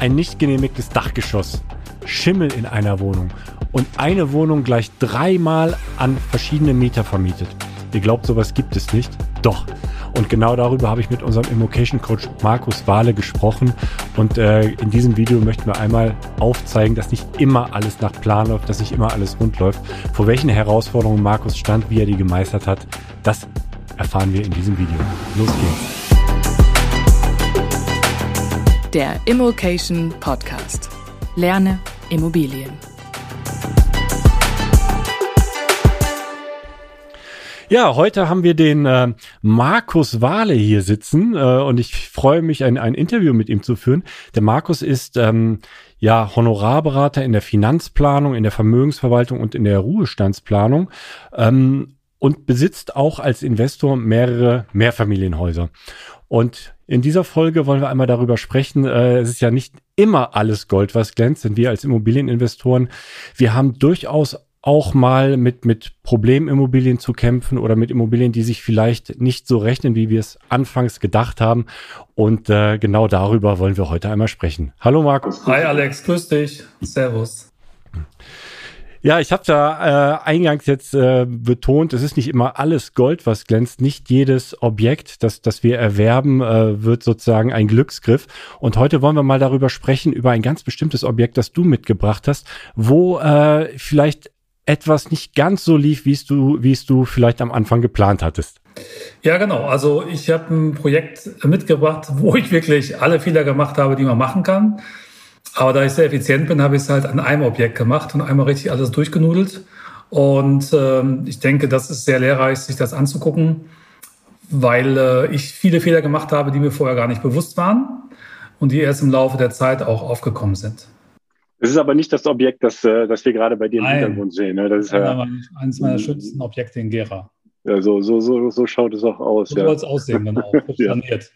ein nicht genehmigtes Dachgeschoss, Schimmel in einer Wohnung und eine Wohnung gleich dreimal an verschiedene Mieter vermietet. Ihr glaubt, sowas gibt es nicht? Doch. Und genau darüber habe ich mit unserem Immocation Coach Markus Wahle gesprochen. Und äh, in diesem Video möchten wir einmal aufzeigen, dass nicht immer alles nach Plan läuft, dass nicht immer alles rund läuft. Vor welchen Herausforderungen Markus stand, wie er die gemeistert hat, das erfahren wir in diesem Video. Los geht's. Der Immocation Podcast. Lerne Immobilien. Ja, heute haben wir den äh, Markus Wahle hier sitzen äh, und ich freue mich, ein, ein Interview mit ihm zu führen. Der Markus ist ähm, ja Honorarberater in der Finanzplanung, in der Vermögensverwaltung und in der Ruhestandsplanung ähm, und besitzt auch als Investor mehrere Mehrfamilienhäuser. Und in dieser Folge wollen wir einmal darüber sprechen. Äh, es ist ja nicht immer alles Gold, was glänzt, denn wir als Immobilieninvestoren, wir haben durchaus auch mal mit, mit Problemimmobilien zu kämpfen oder mit Immobilien, die sich vielleicht nicht so rechnen, wie wir es anfangs gedacht haben. Und äh, genau darüber wollen wir heute einmal sprechen. Hallo Markus. Hi Alex, grüß dich. Servus. Ja, ich habe da äh, eingangs jetzt äh, betont, es ist nicht immer alles Gold, was glänzt. Nicht jedes Objekt, das, das wir erwerben, äh, wird sozusagen ein Glücksgriff. Und heute wollen wir mal darüber sprechen, über ein ganz bestimmtes Objekt, das du mitgebracht hast, wo äh, vielleicht etwas nicht ganz so lief, wie es du, wie es du vielleicht am Anfang geplant hattest. Ja, genau. Also ich habe ein Projekt mitgebracht, wo ich wirklich alle Fehler gemacht habe, die man machen kann. Aber da ich sehr effizient bin, habe ich es halt an einem Objekt gemacht und einmal richtig alles durchgenudelt. Und ähm, ich denke, das ist sehr lehrreich, sich das anzugucken, weil äh, ich viele Fehler gemacht habe, die mir vorher gar nicht bewusst waren und die erst im Laufe der Zeit auch aufgekommen sind. Es ist aber nicht das Objekt, das, äh, das wir gerade bei dir im Nein. Hintergrund sehen. Ne? Das ist ja, eines meiner schönsten Objekte in Gera. Ja, so, so, so, so schaut es auch aus. So ja. soll es aussehen, genau. Saniert.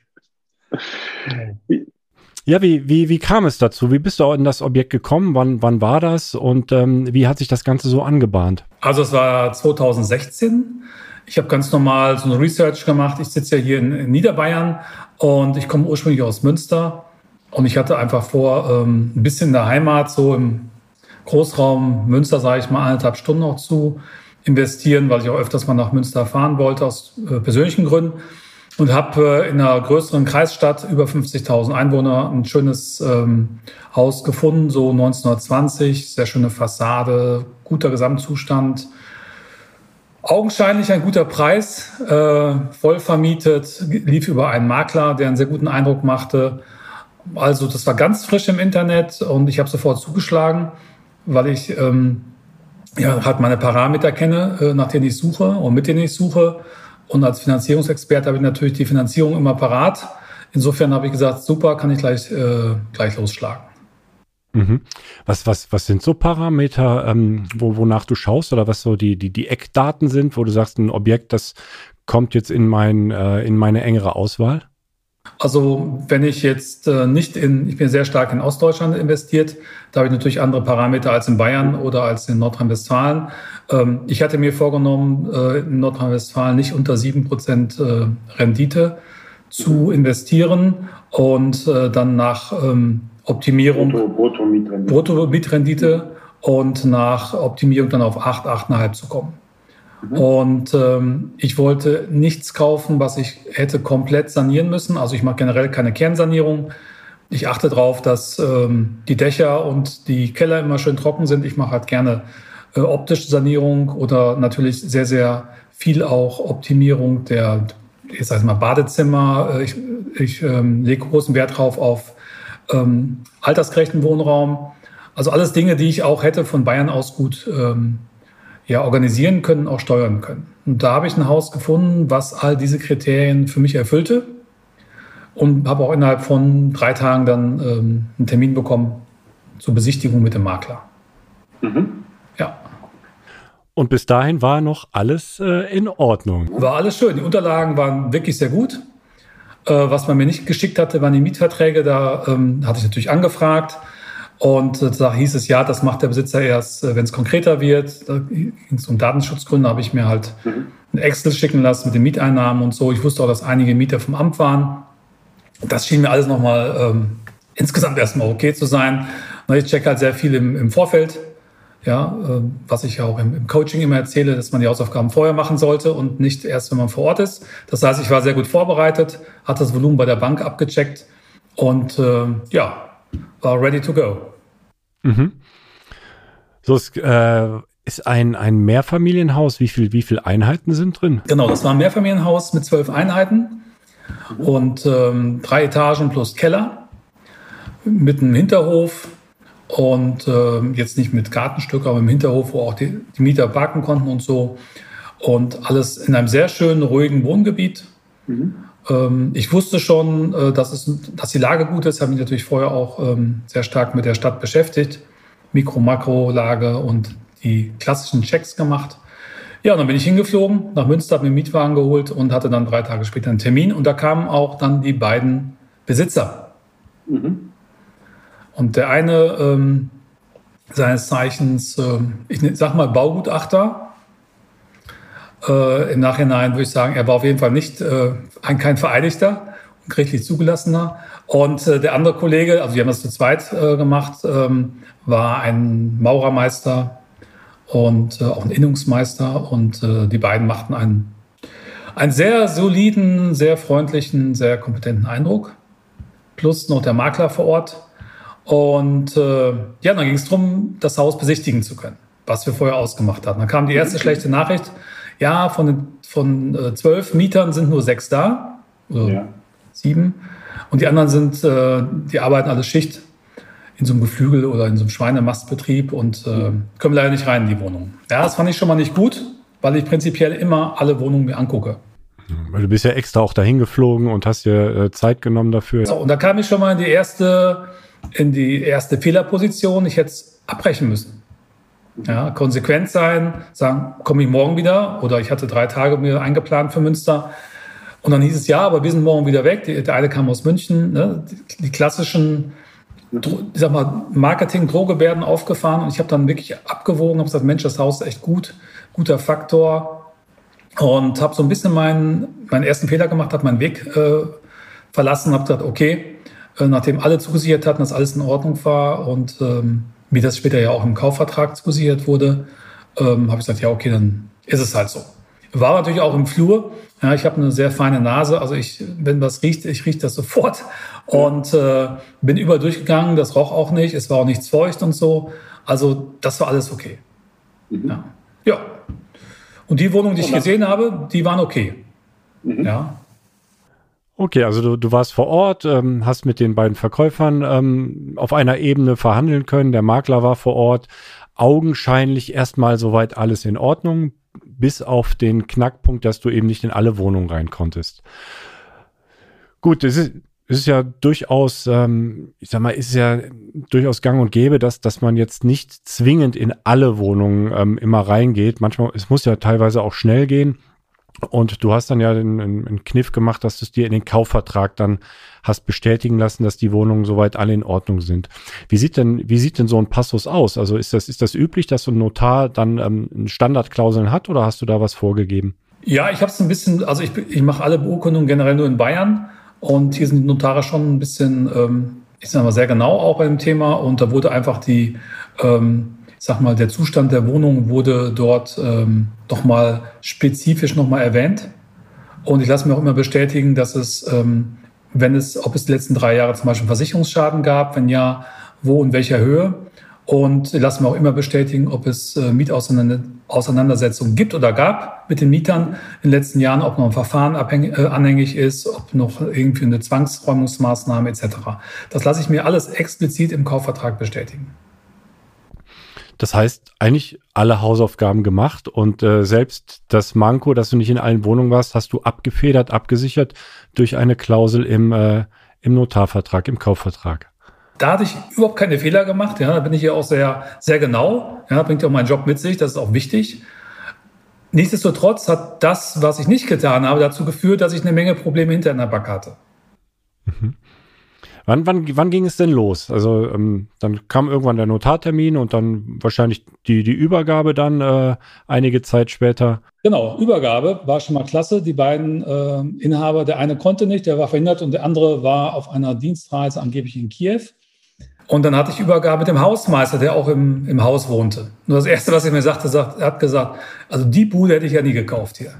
Ja, wie, wie, wie kam es dazu? Wie bist du in das Objekt gekommen? Wann, wann war das? Und ähm, wie hat sich das Ganze so angebahnt? Also es war 2016. Ich habe ganz normal so eine Research gemacht. Ich sitze ja hier in, in Niederbayern und ich komme ursprünglich aus Münster. Und ich hatte einfach vor, ähm, ein bisschen in der Heimat, so im Großraum Münster, sage ich mal, eineinhalb Stunden noch zu investieren, weil ich auch öfters mal nach Münster fahren wollte, aus äh, persönlichen Gründen und habe äh, in einer größeren Kreisstadt über 50.000 Einwohner ein schönes ähm, Haus gefunden, so 1920, sehr schöne Fassade, guter Gesamtzustand. Augenscheinlich ein guter Preis, äh, voll vermietet, lief über einen Makler, der einen sehr guten Eindruck machte. Also das war ganz frisch im Internet und ich habe sofort zugeschlagen, weil ich ähm, ja, halt meine Parameter kenne, äh, nach denen ich suche und mit denen ich suche und als Finanzierungsexperte habe ich natürlich die Finanzierung immer parat. Insofern habe ich gesagt, super, kann ich gleich, äh, gleich losschlagen. Mhm. Was, was, was sind so Parameter, ähm, wo, wonach du schaust oder was so die, die, die Eckdaten sind, wo du sagst, ein Objekt, das kommt jetzt in, mein, äh, in meine engere Auswahl? Also wenn ich jetzt äh, nicht in, ich bin sehr stark in Ostdeutschland investiert, da habe ich natürlich andere Parameter als in Bayern oder als in Nordrhein-Westfalen. Ähm, ich hatte mir vorgenommen, äh, in Nordrhein-Westfalen nicht unter sieben Prozent äh, Rendite zu investieren und dann nach ähm, Optimierung Brutto-Mietrendite Brutto Brutto und nach Optimierung dann auf acht, achteinhalb zu kommen. Mhm. Und ähm, ich wollte nichts kaufen, was ich hätte komplett sanieren müssen. Also ich mache generell keine Kernsanierung. Ich achte darauf, dass ähm, die Dächer und die Keller immer schön trocken sind. Ich mache halt gerne äh, optische Sanierung oder natürlich sehr, sehr viel auch Optimierung der, ich sage mal, Badezimmer. Äh, ich, ich ähm, lege großen Wert drauf auf ähm, altersgerechten Wohnraum. Also alles Dinge, die ich auch hätte von Bayern aus gut ähm, ja, organisieren können, auch steuern können. Und da habe ich ein Haus gefunden, was all diese Kriterien für mich erfüllte und habe auch innerhalb von drei Tagen dann ähm, einen Termin bekommen zur Besichtigung mit dem Makler. Mhm. Ja. Und bis dahin war noch alles äh, in Ordnung. War alles schön. Die Unterlagen waren wirklich sehr gut. Äh, was man mir nicht geschickt hatte, waren die Mietverträge. Da ähm, hatte ich natürlich angefragt. Und da hieß es, ja, das macht der Besitzer erst, äh, wenn es konkreter wird. Da ging es um Datenschutzgründe, habe ich mir halt mhm. ein Excel schicken lassen mit den Mieteinnahmen und so. Ich wusste auch, dass einige Mieter vom Amt waren. Das schien mir alles nochmal ähm, insgesamt erstmal okay zu sein. Ich checke halt sehr viel im, im Vorfeld, ja, äh, was ich auch im, im, Coaching immer erzähle, dass man die Hausaufgaben vorher machen sollte und nicht erst, wenn man vor Ort ist. Das heißt, ich war sehr gut vorbereitet, hat das Volumen bei der Bank abgecheckt und äh, ja, war ready to go. Mhm. So, es äh, ist ein, ein Mehrfamilienhaus. Wie viel, wie viele Einheiten sind drin? Genau, das war ein Mehrfamilienhaus mit zwölf Einheiten und ähm, drei Etagen plus Keller mit einem Hinterhof und äh, jetzt nicht mit Gartenstück, aber im Hinterhof, wo auch die, die, Mieter parken konnten und so. Und alles in einem sehr schönen, ruhigen Wohngebiet. Mhm. Ähm, ich wusste schon, äh, dass, es, dass die Lage gut ist, habe mich natürlich vorher auch ähm, sehr stark mit der Stadt beschäftigt. Mikro-, Makro-Lage und die klassischen Checks gemacht. Ja, und dann bin ich hingeflogen nach Münster, habe mir einen Mietwagen geholt und hatte dann drei Tage später einen Termin. Und da kamen auch dann die beiden Besitzer. Mhm. Und der eine ähm, seines Zeichens, äh, ich sag mal Baugutachter, äh, im Nachhinein würde ich sagen, er war auf jeden Fall nicht äh, ein, kein Vereidigter, gerichtlich zugelassener. Und äh, der andere Kollege, also wir haben das zu zweit äh, gemacht, ähm, war ein Maurermeister und äh, auch ein Innungsmeister. Und äh, die beiden machten einen, einen sehr soliden, sehr freundlichen, sehr kompetenten Eindruck. Plus noch der Makler vor Ort. Und ja, dann ging es darum, das Haus besichtigen zu können, was wir vorher ausgemacht hatten. Dann kam die erste schlechte Nachricht, ja, von, von äh, zwölf Mietern sind nur sechs da, oder ja. sieben. Und die anderen sind, äh, die arbeiten alle Schicht in so einem Geflügel oder in so einem Schweinemastbetrieb und äh, können leider nicht rein in die Wohnung. Ja, das fand ich schon mal nicht gut, weil ich prinzipiell immer alle Wohnungen mir angucke. Weil du bist ja extra auch dahin geflogen und hast dir äh, Zeit genommen dafür. So, und da kam ich schon mal in die erste in die erste Fehlerposition. Ich hätte es abbrechen müssen. Ja, konsequent sein, sagen, komme ich morgen wieder oder ich hatte drei Tage mir eingeplant für Münster. Und dann hieß es, ja, aber wir sind morgen wieder weg. Der eine kam aus München, ne? die, die klassischen mal, Marketing-Drohgebärden aufgefahren und ich habe dann wirklich abgewogen, habe gesagt, Mensch, das Haus ist echt gut, guter Faktor und habe so ein bisschen meinen, meinen ersten Fehler gemacht, habe meinen Weg äh, verlassen, habe gesagt, okay, äh, nachdem alle zugesichert hatten, dass alles in Ordnung war und ähm, wie das später ja auch im Kaufvertrag zugesichert wurde, ähm, habe ich gesagt, ja, okay, dann ist es halt so. War natürlich auch im Flur. Ja, ich habe eine sehr feine Nase, also ich, wenn was riecht, ich rieche das sofort und äh, bin über durchgegangen. Das roch auch nicht, es war auch nichts feucht und so. Also das war alles okay. Mhm. Ja. ja. Und die Wohnungen, die ich gesehen habe, die waren okay. Mhm. Ja. Okay, also du, du warst vor Ort, ähm, hast mit den beiden Verkäufern ähm, auf einer Ebene verhandeln können. Der Makler war vor Ort. Augenscheinlich erstmal soweit alles in Ordnung, bis auf den Knackpunkt, dass du eben nicht in alle Wohnungen rein konntest. Gut, es ist, es ist ja durchaus, ähm, ich sag mal, ist ja durchaus gang und gäbe, dass, dass man jetzt nicht zwingend in alle Wohnungen ähm, immer reingeht. Manchmal, es muss ja teilweise auch schnell gehen. Und du hast dann ja den, einen Kniff gemacht, dass du es dir in den Kaufvertrag dann hast bestätigen lassen, dass die Wohnungen soweit alle in Ordnung sind. Wie sieht denn, wie sieht denn so ein Passus aus? Also ist das, ist das üblich, dass so ein Notar dann ähm, Standardklauseln hat oder hast du da was vorgegeben? Ja, ich habe es ein bisschen, also ich, ich mache alle Beurkundungen generell nur in Bayern und hier sind die Notare schon ein bisschen, ähm, ich sage mal, sehr genau auch bei dem Thema und da wurde einfach die, ähm, sag mal, der Zustand der Wohnung wurde dort ähm, noch mal spezifisch noch mal erwähnt. Und ich lasse mir auch immer bestätigen, dass es, ähm, wenn es, ob es die letzten drei Jahre zum Beispiel Versicherungsschaden gab, wenn ja, wo und welcher Höhe. Und ich lasse mir auch immer bestätigen, ob es äh, Mietauseinandersetzungen gibt oder gab mit den Mietern in den letzten Jahren, ob noch ein Verfahren abhängig, äh, anhängig ist, ob noch irgendwie eine Zwangsräumungsmaßnahme etc. Das lasse ich mir alles explizit im Kaufvertrag bestätigen. Das heißt, eigentlich alle Hausaufgaben gemacht und äh, selbst das Manko, dass du nicht in allen Wohnungen warst, hast du abgefedert, abgesichert durch eine Klausel im, äh, im Notarvertrag, im Kaufvertrag. Da hatte ich überhaupt keine Fehler gemacht. Ja, da bin ich ja auch sehr, sehr genau. Ja, bringt ja auch meinen Job mit sich. Das ist auch wichtig. Nichtsdestotrotz hat das, was ich nicht getan habe, dazu geführt, dass ich eine Menge Probleme hinter in der Back hatte. Mhm. Wann, wann, wann ging es denn los? Also ähm, dann kam irgendwann der Notartermin und dann wahrscheinlich die, die Übergabe dann äh, einige Zeit später. Genau, Übergabe war schon mal klasse. Die beiden äh, Inhaber, der eine konnte nicht, der war verhindert und der andere war auf einer Dienstreise angeblich in Kiew. Und dann hatte ich Übergabe mit dem Hausmeister, der auch im, im Haus wohnte. Nur das Erste, was er mir sagte, sagt, er hat gesagt, also die Bude hätte ich ja nie gekauft hier.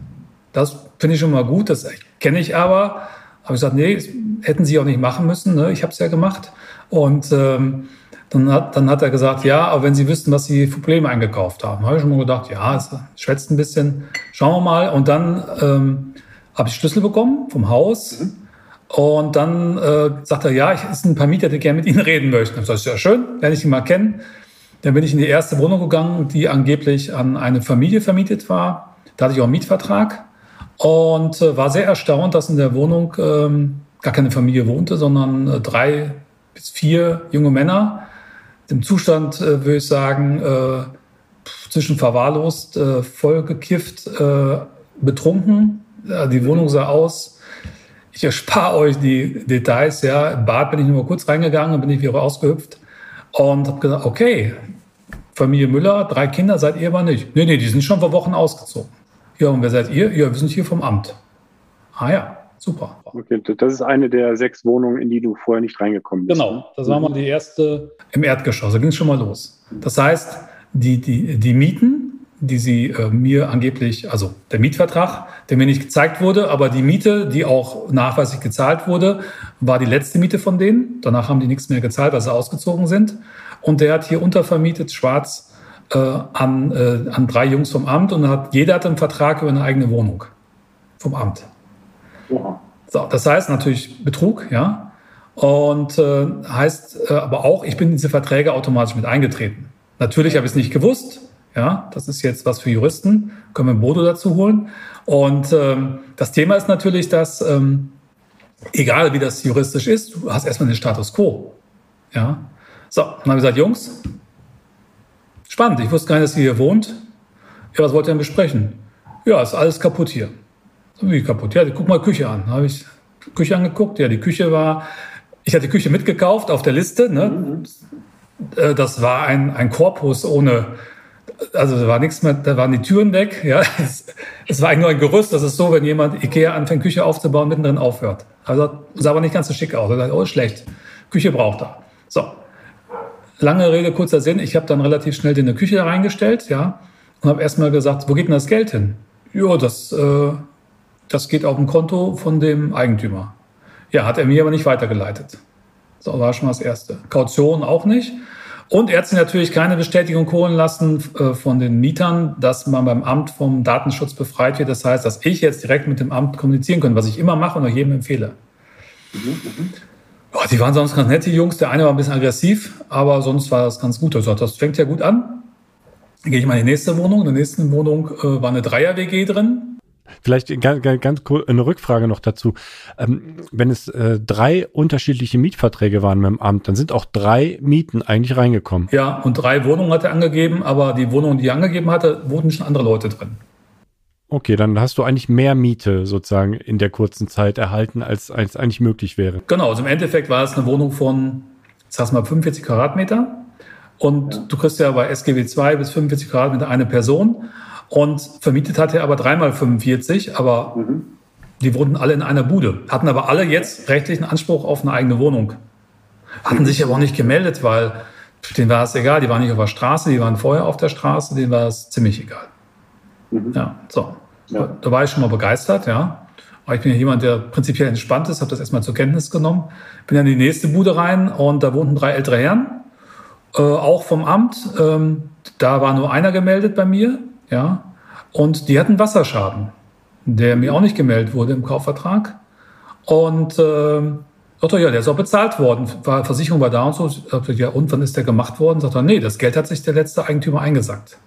Das finde ich schon mal gut, das kenne ich aber. Habe ich gesagt, nee, hätten Sie auch nicht machen müssen. Ne? Ich habe es ja gemacht. Und ähm, dann, hat, dann hat er gesagt, ja, aber wenn Sie wüssten, was Sie für Probleme eingekauft haben. Habe ich schon mal gedacht, ja, schwätzt ein bisschen. Schauen wir mal. Und dann ähm, habe ich Schlüssel bekommen vom Haus. Mhm. Und dann äh, sagt er, ja, es sind ein paar Mieter, die gerne mit Ihnen reden möchten. Das ist ja schön, lerne ich ihn mal kennen. Dann bin ich in die erste Wohnung gegangen, die angeblich an eine Familie vermietet war. Da hatte ich auch einen Mietvertrag und äh, war sehr erstaunt, dass in der Wohnung ähm, gar keine Familie wohnte, sondern äh, drei bis vier junge Männer. Im Zustand, äh, würde ich sagen, äh, zwischen verwahrlost, äh, voll gekifft, äh, betrunken. Die Wohnung sah aus. Ich erspare euch die Details. Ja, im Bad bin ich nur kurz reingegangen, bin ich wieder rausgehüpft und habe gesagt, okay, Familie Müller, drei Kinder, seid ihr aber nicht. Nee, nee, die sind schon vor Wochen ausgezogen. Ja, und wer seid ihr? Ja, wir sind hier vom Amt. Ah ja, super. Okay, das ist eine der sechs Wohnungen, in die du vorher nicht reingekommen bist. Genau, das war mal die erste im Erdgeschoss. Da ging es schon mal los. Das heißt, die, die, die Mieten, die sie äh, mir angeblich, also der Mietvertrag, der mir nicht gezeigt wurde, aber die Miete, die auch nachweislich gezahlt wurde, war die letzte Miete von denen. Danach haben die nichts mehr gezahlt, weil sie ausgezogen sind. Und der hat hier untervermietet, schwarz, äh, an, äh, an drei Jungs vom Amt und hat, jeder hat einen Vertrag über eine eigene Wohnung vom Amt. Ja. So, das heißt natürlich Betrug, ja. Und äh, heißt äh, aber auch, ich bin in diese Verträge automatisch mit eingetreten. Natürlich habe ich es nicht gewusst. Ja, das ist jetzt was für Juristen. Können wir ein Bodo dazu holen. Und ähm, das Thema ist natürlich, dass ähm, egal wie das juristisch ist, du hast erstmal den Status quo. Ja. So, dann haben wir gesagt, Jungs, Spannend, ich wusste gar nicht, dass ihr hier wohnt. Ja, was wollt ihr denn besprechen? Ja, ist alles kaputt hier. Wie kaputt? Ja, guck mal Küche an. Da habe ich Küche angeguckt. Ja, die Küche war, ich hatte die Küche mitgekauft auf der Liste. Ne? Mhm. Das war ein, ein Korpus ohne, also da war nichts mehr, da waren die Türen weg. Ja, es, es war eigentlich nur ein Gerüst. Das ist so, wenn jemand Ikea anfängt, Küche aufzubauen, mittendrin aufhört. Also sah aber nicht ganz so schick aus. Ich dachte, oh, schlecht. Küche braucht er. So, Lange Rede, kurzer Sinn. Ich habe dann relativ schnell in eine Küche reingestellt, ja, und habe erstmal gesagt, wo geht denn das Geld hin? Ja, das, äh, das geht auf ein Konto von dem Eigentümer. Ja, hat er mir aber nicht weitergeleitet. So war schon mal das Erste. Kaution auch nicht. Und er hat sich natürlich keine Bestätigung holen lassen äh, von den Mietern, dass man beim Amt vom Datenschutz befreit wird. Das heißt, dass ich jetzt direkt mit dem Amt kommunizieren kann, was ich immer mache und auch jedem empfehle. Mhm, mh. Oh, die waren sonst ganz nette Jungs. Der eine war ein bisschen aggressiv, aber sonst war das ganz gut. Also das fängt ja gut an. Dann gehe ich mal in die nächste Wohnung. In der nächsten Wohnung äh, war eine Dreier-WG drin. Vielleicht ganz, ganz kurz eine Rückfrage noch dazu. Ähm, wenn es äh, drei unterschiedliche Mietverträge waren mit dem Amt, dann sind auch drei Mieten eigentlich reingekommen. Ja, und drei Wohnungen hat er angegeben, aber die Wohnung, die er angegeben hatte, wurden schon andere Leute drin. Okay, dann hast du eigentlich mehr Miete sozusagen in der kurzen Zeit erhalten, als, als eigentlich möglich wäre. Genau, also im Endeffekt war es eine Wohnung von, sag mal, 45 Quadratmeter. Und ja. du kriegst ja bei SGW 2 bis 45 Quadratmeter eine Person. Und vermietet hat er aber dreimal 45, aber mhm. die wurden alle in einer Bude, hatten aber alle jetzt rechtlichen Anspruch auf eine eigene Wohnung. Hatten sich aber auch nicht gemeldet, weil denen war es egal, die waren nicht auf der Straße, die waren vorher auf der Straße, denen war es ziemlich egal. Mhm. Ja, so. Ja. Da war ich schon mal begeistert, ja. Aber ich bin ja jemand, der prinzipiell entspannt ist, habe das erstmal zur Kenntnis genommen. Bin dann in die nächste Bude rein und da wohnten drei ältere Herren, äh, auch vom Amt. Ähm, da war nur einer gemeldet bei mir, ja. Und die hatten Wasserschaden, der mir auch nicht gemeldet wurde im Kaufvertrag. Und äh, Sagt er, ja, der ist auch bezahlt worden. Versicherung war da und so. Ich ja, und wann ist der gemacht worden? Sagt er, nee, das Geld hat sich der letzte Eigentümer eingesackt.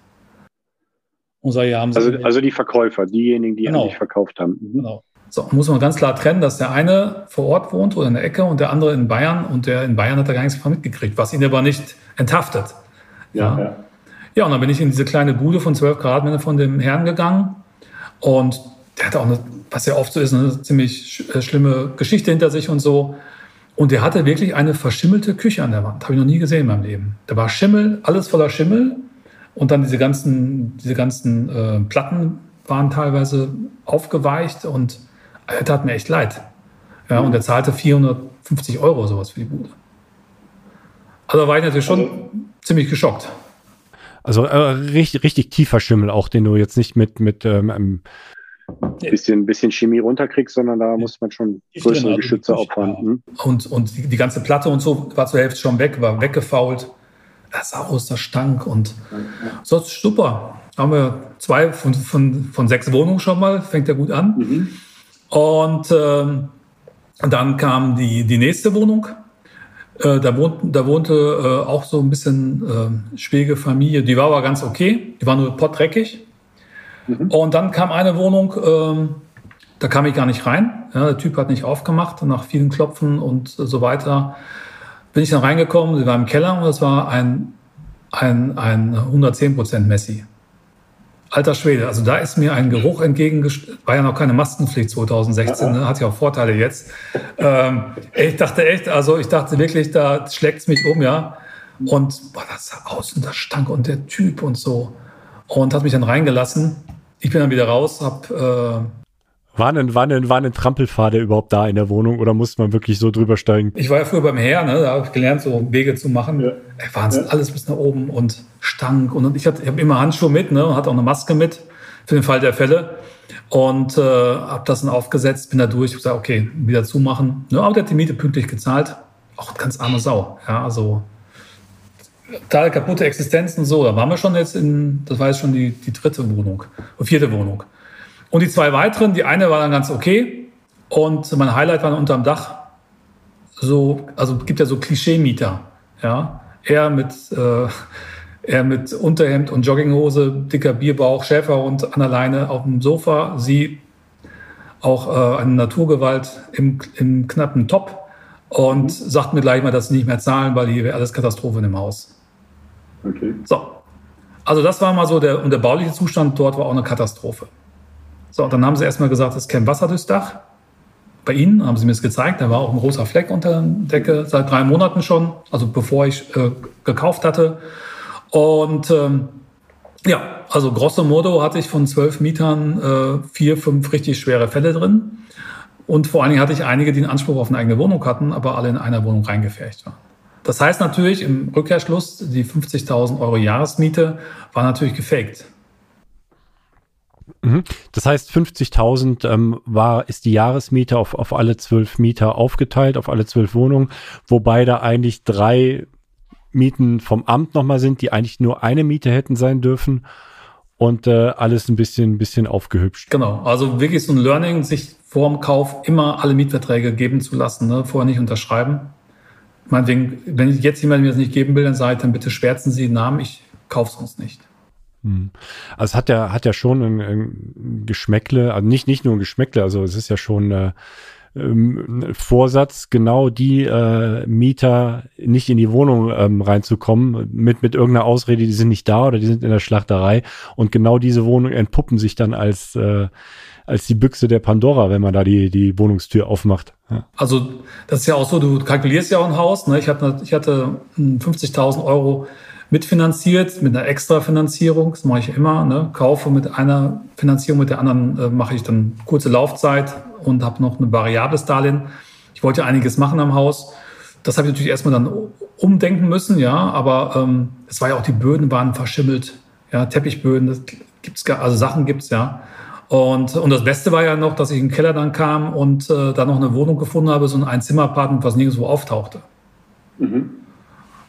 Und sage, ja, haben Sie also, also die Verkäufer, diejenigen, die genau. eigentlich verkauft haben. Mhm. Genau. So, muss man ganz klar trennen, dass der eine vor Ort wohnt oder in der Ecke und der andere in Bayern und der in Bayern hat er gar nichts davon mitgekriegt, was ihn aber nicht enthaftet. Ja, ja. ja. und dann bin ich in diese kleine Bude von 12 Quadratmeter von dem Herrn gegangen und der hatte auch eine, was ja oft so ist, eine ziemlich äh, schlimme Geschichte hinter sich und so. Und der hatte wirklich eine verschimmelte Küche an der Wand. Habe ich noch nie gesehen in meinem Leben. Da war Schimmel, alles voller Schimmel. Und dann diese ganzen, diese ganzen äh, Platten waren teilweise aufgeweicht und er tat mir echt leid. Ja, und er zahlte 450 Euro sowas für die Bude. Also war ich natürlich schon also, ziemlich geschockt. Also äh, richtig, richtig tiefer Schimmel auch, den du jetzt nicht mit, mit ähm, bisschen, bisschen Chemie runterkriegst, sondern da muss man schon größere also Geschütze. Hm? Und, und die, die, ganze Platte und so war zur Hälfte schon weg, war weggefault. Das sah aus, das stank und so super. Haben wir zwei von, von, von sechs Wohnungen schon mal, fängt ja gut an. Mhm. Und ähm, dann kam die, die nächste Wohnung. Äh, da, wohnt, da wohnte äh, auch so ein bisschen äh, schwierige Familie. Die war aber ganz okay. Die war nur pottdreckig. Mhm. Und dann kam eine Wohnung, ähm, da kam ich gar nicht rein. Ja, der Typ hat nicht aufgemacht. Nach vielen Klopfen und so weiter bin ich dann reingekommen. Sie war im Keller und das war ein, ein, ein 110% Messi. Alter Schwede, also da ist mir ein Geruch entgegengestellt. War ja noch keine Maskenpflicht 2016, ne? hat ja auch Vorteile jetzt. Ähm, ich dachte echt, also ich dachte wirklich, da schlägt es mich um, ja. Und boah, das sah aus und das stank und der Typ und so. Und hat mich dann reingelassen. Ich bin dann wieder raus, hab äh, war ein, war, ein, war ein Trampelpfade überhaupt da in der Wohnung oder musste man wirklich so drüber steigen? Ich war ja früher beim Heer, ne? da habe ich gelernt, so Wege zu machen. Ja. Ey, Wahnsinn, ja. alles bis nach oben und stank. Und ich, hatte, ich habe immer Handschuhe mit ne? und hatte auch eine Maske mit für den Fall der Fälle. Und äh, habe das dann aufgesetzt, bin da durch, ich gesagt, okay, wieder zumachen. Ne? Aber der hat die Miete pünktlich gezahlt. Auch ganz arme Sau. Ja, also total kaputte Existenzen so. Da waren wir schon jetzt in, das war jetzt schon die, die dritte Wohnung, vierte Wohnung. Und die zwei weiteren, die eine war dann ganz okay. Und mein Highlight war unterm Dach so, also gibt ja so Klischee-Mieter. Ja, er mit, äh, er mit Unterhemd und Jogginghose, dicker Bierbauch, Schäferhund an der Leine auf dem Sofa. Sie auch äh, eine Naturgewalt im, im knappen Top und mhm. sagt mir gleich mal, dass sie nicht mehr zahlen, weil hier wäre alles Katastrophe in dem Haus. Okay. So. Also das war mal so der, und der bauliche Zustand dort war auch eine Katastrophe. So, dann haben sie erstmal gesagt, es käme Wasser durchs Dach. Bei ihnen haben sie mir das gezeigt, da war auch ein großer Fleck unter der Decke, seit drei Monaten schon, also bevor ich äh, gekauft hatte. Und ähm, ja, also grosso modo hatte ich von zwölf Mietern äh, vier, fünf richtig schwere Fälle drin. Und vor allen Dingen hatte ich einige, die einen Anspruch auf eine eigene Wohnung hatten, aber alle in einer Wohnung reingefercht waren. Das heißt natürlich im Rückkehrschluss, die 50.000 Euro Jahresmiete war natürlich gefaked. Mhm. Das heißt, 50.000 ähm, war, ist die Jahresmiete auf, auf alle zwölf Mieter aufgeteilt, auf alle zwölf Wohnungen, wobei da eigentlich drei Mieten vom Amt nochmal sind, die eigentlich nur eine Miete hätten sein dürfen und äh, alles ein bisschen, bisschen aufgehübscht. Genau, also wirklich so ein Learning, sich vor dem Kauf immer alle Mietverträge geben zu lassen, ne? vorher nicht unterschreiben. Meinetwegen, wenn jetzt jemand mir das nicht geben will, dann sage ich, dann bitte schwärzen Sie den Namen, ich kaufe es uns nicht. Hm. Also es hat ja, hat ja schon ein, ein Geschmäckle, also nicht, nicht nur ein Geschmäckle, also es ist ja schon äh, ähm, Vorsatz, genau die äh, Mieter nicht in die Wohnung ähm, reinzukommen, mit, mit irgendeiner Ausrede, die sind nicht da oder die sind in der Schlachterei. Und genau diese Wohnungen entpuppen sich dann als, äh, als die Büchse der Pandora, wenn man da die, die Wohnungstür aufmacht. Ja. Also das ist ja auch so, du kalkulierst ja auch ein Haus. Ne? Ich, hatte, ich hatte 50.000 Euro mitfinanziert mit einer Extra-Finanzierung. Das mache ich immer. Ne? Kaufe mit einer Finanzierung, mit der anderen äh, mache ich dann kurze Laufzeit und habe noch ein variables Darlehen. Ich wollte einiges machen am Haus. Das habe ich natürlich erstmal dann umdenken müssen, ja, aber ähm, es war ja auch, die Böden waren verschimmelt, ja, Teppichböden, das gibt's also Sachen gibt's ja. Und, und das Beste war ja noch, dass ich in den Keller dann kam und äh, da noch eine Wohnung gefunden habe, so ein Einzimmer-Apartment, was nirgendwo auftauchte. Mhm.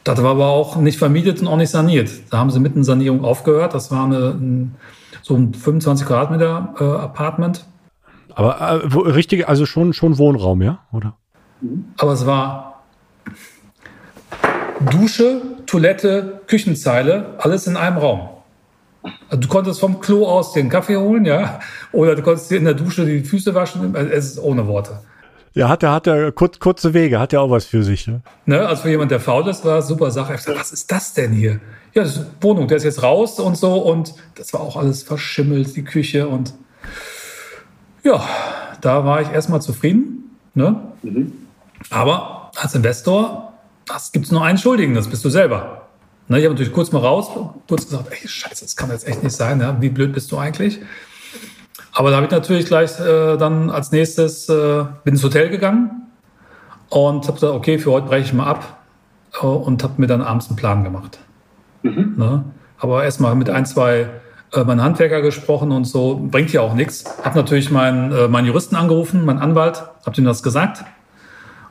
Das war aber auch nicht vermietet und auch nicht saniert. Da haben sie mitten Sanierung aufgehört. Das war eine, ein, so ein 25 Quadratmeter äh, Apartment. Aber äh, wo, richtig, also schon, schon Wohnraum, ja? Oder? Aber es war Dusche, Toilette, Küchenzeile, alles in einem Raum. Also du konntest vom Klo aus den Kaffee holen, ja, oder du konntest dir in der Dusche die Füße waschen. Es ist ohne Worte. Ja, hat er, hat er kurz, kurze Wege, hat ja auch was für sich. Ne? ne? also für jemand, der faul ist, war super Sache. Ich dachte, was ist das denn hier? Ja, das ist Wohnung, der ist jetzt raus und so und das war auch alles verschimmelt, die Küche und ja, da war ich erstmal zufrieden. Ne? Mhm. Aber als Investor, das gibt es nur einen Schuldigen, das bist du selber. Ne, ich habe natürlich kurz mal raus, kurz gesagt, ey, scheiße, das kann jetzt echt nicht sein, ja? wie blöd bist du eigentlich? Aber da habe ich natürlich gleich äh, dann als nächstes, äh, bin ins Hotel gegangen und habe gesagt, okay, für heute breche ich mal ab äh, und habe mir dann abends einen Plan gemacht. Mhm. Ne? Aber erstmal mit ein, zwei äh, meinen Handwerker gesprochen und so, bringt ja auch nichts. Habe natürlich meinen, äh, meinen Juristen angerufen, meinen Anwalt, habe ihm das gesagt.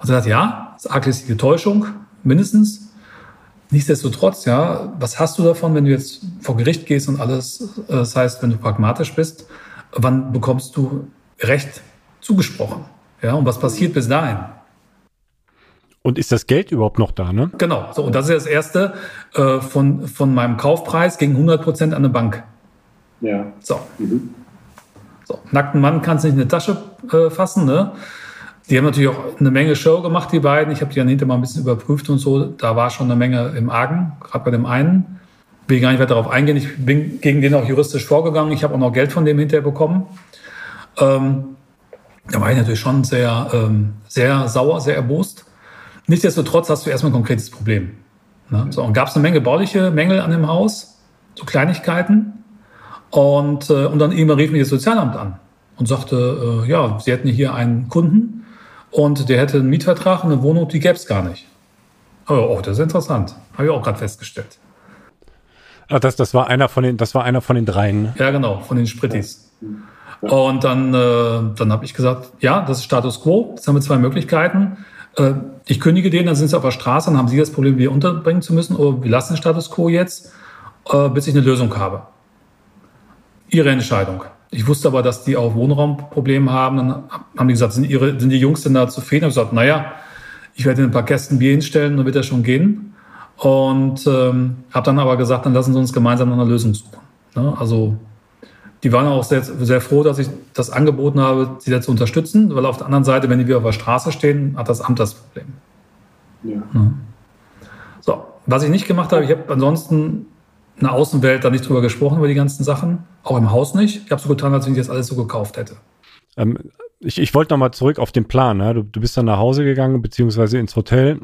Und er hat ja, das ist arglistige Täuschung, mindestens. Nichtsdestotrotz, ja, was hast du davon, wenn du jetzt vor Gericht gehst und alles, äh, das heißt, wenn du pragmatisch bist, wann bekommst du Recht zugesprochen? Ja, und was passiert bis dahin? Und ist das Geld überhaupt noch da, ne? Genau. So, und das ist das erste äh, von, von meinem Kaufpreis gegen 100 Prozent an eine Bank. Ja. So. Mhm. so. Nackten Mann kannst du nicht in die Tasche äh, fassen, ne? Die haben natürlich auch eine Menge Show gemacht, die beiden. Ich habe die dann hinterher mal ein bisschen überprüft und so. Da war schon eine Menge im Argen, gerade bei dem einen. Will gar nicht weiter darauf eingehen. Ich bin gegen den auch juristisch vorgegangen. Ich habe auch noch Geld von dem hinterher bekommen. Ähm, da war ich natürlich schon sehr, ähm, sehr sauer, sehr erbost. Nichtsdestotrotz hast du erstmal ein konkretes Problem. Ne? So, und gab es eine Menge bauliche Mängel an dem Haus, so Kleinigkeiten. Und, äh, und dann irgendwann rief mich das Sozialamt an und sagte, äh, ja, sie hätten hier einen Kunden, und der hätte einen Mietvertrag und eine Wohnung, die gäbe es gar nicht. Oh, oh, das ist interessant. Habe ich auch gerade festgestellt. Ach, das, das war einer von den, das war einer von den dreien. Ne? Ja, genau, von den Spritis. Und dann, äh, dann habe ich gesagt, ja, das ist Status quo. Jetzt haben wir zwei Möglichkeiten. Äh, ich kündige den, dann sind sie auf der Straße, dann haben sie das Problem, wieder unterbringen zu müssen. Oder wir lassen den Status quo jetzt, äh, bis ich eine Lösung habe. Ihre Entscheidung. Ich wusste aber, dass die auch Wohnraumprobleme haben. Dann haben die gesagt, sind, ihre, sind die Jungs denn da zufrieden? Ich habe gesagt, naja, ich werde ein paar Kästen Bier hinstellen, dann wird das schon gehen. Und ähm, habe dann aber gesagt, dann lassen Sie uns gemeinsam nach einer Lösung suchen. Ne? Also die waren auch sehr, sehr froh, dass ich das angeboten habe, sie da zu unterstützen, weil auf der anderen Seite, wenn die wieder auf der Straße stehen, hat das Amt das Problem. Ja. Ne? So, was ich nicht gemacht habe, ich habe ansonsten in der Außenwelt da nicht drüber gesprochen, über die ganzen Sachen. Auch im Haus nicht. Ich habe so getan, als wenn ich das alles so gekauft hätte. Ähm, ich, ich wollte nochmal zurück auf den Plan. Ne? Du, du bist dann nach Hause gegangen, beziehungsweise ins Hotel,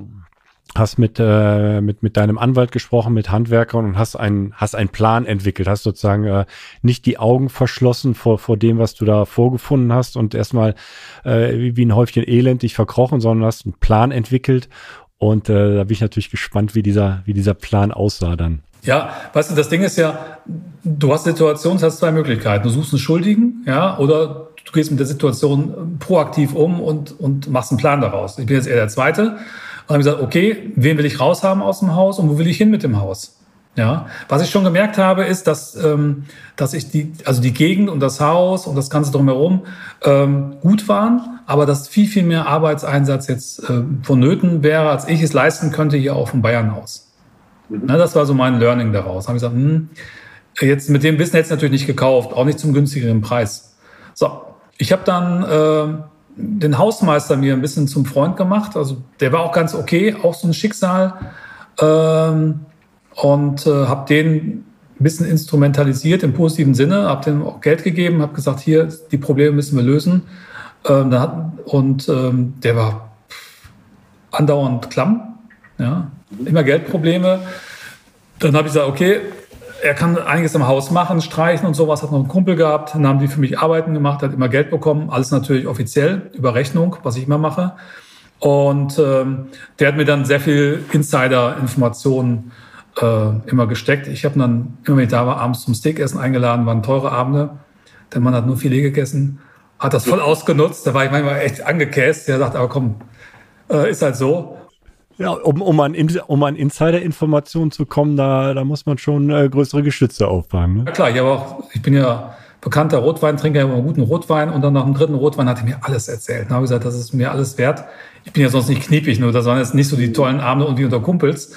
hast mit, äh, mit, mit deinem Anwalt gesprochen, mit Handwerkern und hast einen, hast einen Plan entwickelt, hast sozusagen äh, nicht die Augen verschlossen vor, vor dem, was du da vorgefunden hast und erstmal äh, wie, wie ein Häufchen Elend dich verkrochen, sondern hast einen Plan entwickelt. Und äh, da bin ich natürlich gespannt, wie dieser, wie dieser Plan aussah dann. Ja, weißt du, das Ding ist ja, du hast Situationen, hast zwei Möglichkeiten. Du suchst einen Schuldigen, ja, oder du gehst mit der Situation proaktiv um und, und machst einen Plan daraus. Ich bin jetzt eher der Zweite. Und habe gesagt, okay, wen will ich raushaben aus dem Haus und wo will ich hin mit dem Haus? Ja, was ich schon gemerkt habe, ist, dass, ähm, dass ich die, also die Gegend und das Haus und das Ganze drumherum ähm, gut waren, aber dass viel, viel mehr Arbeitseinsatz jetzt äh, vonnöten wäre, als ich es leisten könnte hier auf dem Bayernhaus. Mhm. Na, das war so mein Learning daraus. Habe ich gesagt, hm, jetzt mit dem Wissen hätte ich natürlich nicht gekauft, auch nicht zum günstigeren Preis. So, ich habe dann äh, den Hausmeister mir ein bisschen zum Freund gemacht. Also der war auch ganz okay, auch so ein Schicksal. Ähm, und äh, habe den ein bisschen instrumentalisiert im positiven Sinne, habe dem auch Geld gegeben, habe gesagt, hier, die Probleme müssen wir lösen. Ähm, und ähm, der war andauernd klamm. Ja, immer Geldprobleme. Dann habe ich gesagt, okay, er kann einiges im Haus machen, streichen und sowas. Hat noch einen Kumpel gehabt, dann haben die für mich Arbeiten gemacht, hat immer Geld bekommen. Alles natürlich offiziell über Rechnung, was ich immer mache. Und ähm, der hat mir dann sehr viel Insider-Informationen äh, immer gesteckt. Ich habe dann, immer wenn ich da war, abends zum Steakessen eingeladen, waren teure Abende. Der Mann hat nur Filet gegessen, hat das voll ausgenutzt. Da war ich manchmal echt angekäst. Der sagt, aber komm, äh, ist halt so. Ja, um, um an, um an Insider-Informationen zu kommen, da, da muss man schon äh, größere Geschütze aufbauen. Ne? Ja klar, ich, aber auch, ich bin ja bekannter Rotweintrinker, ich habe einen guten Rotwein und dann nach dem dritten Rotwein hat er mir alles erzählt. Dann habe ich gesagt, das ist mir alles wert. Ich bin ja sonst nicht kniepig, nur das waren jetzt nicht so die tollen Abende und wie unter Kumpels.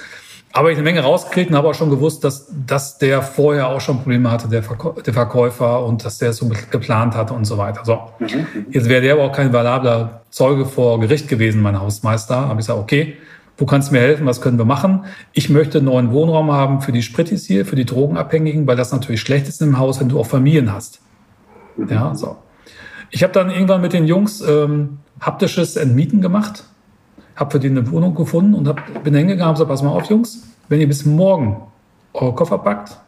Aber ich eine Menge rausgekriegt und habe auch schon gewusst, dass, dass der vorher auch schon Probleme hatte, der, Verkäu der Verkäufer, und dass der es so geplant hatte und so weiter. So. Mhm. Jetzt wäre der aber auch kein valabler Zeuge vor Gericht gewesen, mein Hausmeister. Habe ich gesagt, okay, wo kannst du mir helfen? Was können wir machen? Ich möchte einen neuen Wohnraum haben für die Spritis hier, für die Drogenabhängigen, weil das natürlich schlecht ist im Haus, wenn du auch Familien hast. Mhm. Ja, so. Ich habe dann irgendwann mit den Jungs ähm, haptisches Entmieten gemacht. habe für die eine Wohnung gefunden und hab, bin hingegangen und gesagt, pass mal auf, Jungs, wenn ihr bis morgen eure Koffer packt,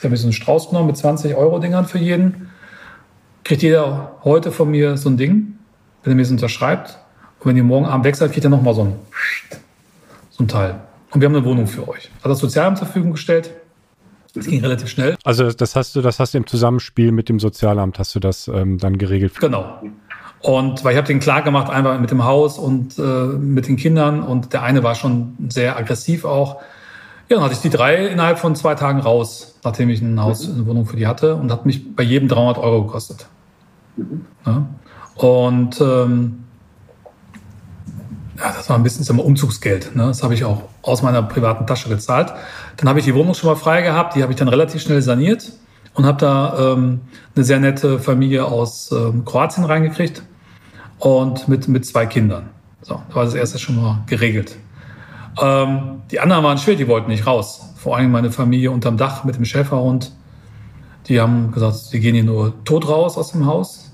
da habe ich so einen Strauß genommen mit 20 Euro Dingern für jeden, kriegt jeder heute von mir so ein Ding, wenn er mir das unterschreibt. Und wenn ihr morgen Abend weg seid, kriegt ihr nochmal so ein, so ein Teil. Und wir haben eine Wohnung für euch. Hat das Sozialamt zur Verfügung gestellt. Das ging relativ schnell. Also das hast du, das hast du im Zusammenspiel mit dem Sozialamt, hast du das ähm, dann geregelt? Genau. Und weil ich habe den klar gemacht, einfach mit dem Haus und äh, mit den Kindern. Und der eine war schon sehr aggressiv auch. Ja, dann hatte ich die drei innerhalb von zwei Tagen raus, nachdem ich ein Haus, eine Wohnung für die hatte. Und hat mich bei jedem 300 Euro gekostet. Mhm. Ja. Und ähm, ja, das war ein bisschen immer Umzugsgeld. Ne? Das habe ich auch aus meiner privaten Tasche gezahlt. Dann habe ich die Wohnung schon mal frei gehabt, die habe ich dann relativ schnell saniert und habe da ähm, eine sehr nette Familie aus ähm, Kroatien reingekriegt und mit, mit zwei Kindern. So, da war das erste schon mal geregelt. Ähm, die anderen waren schwer, die wollten nicht raus. Vor allem meine Familie unterm Dach mit dem Schäferhund. Die haben gesagt, sie gehen hier nur tot raus aus dem Haus.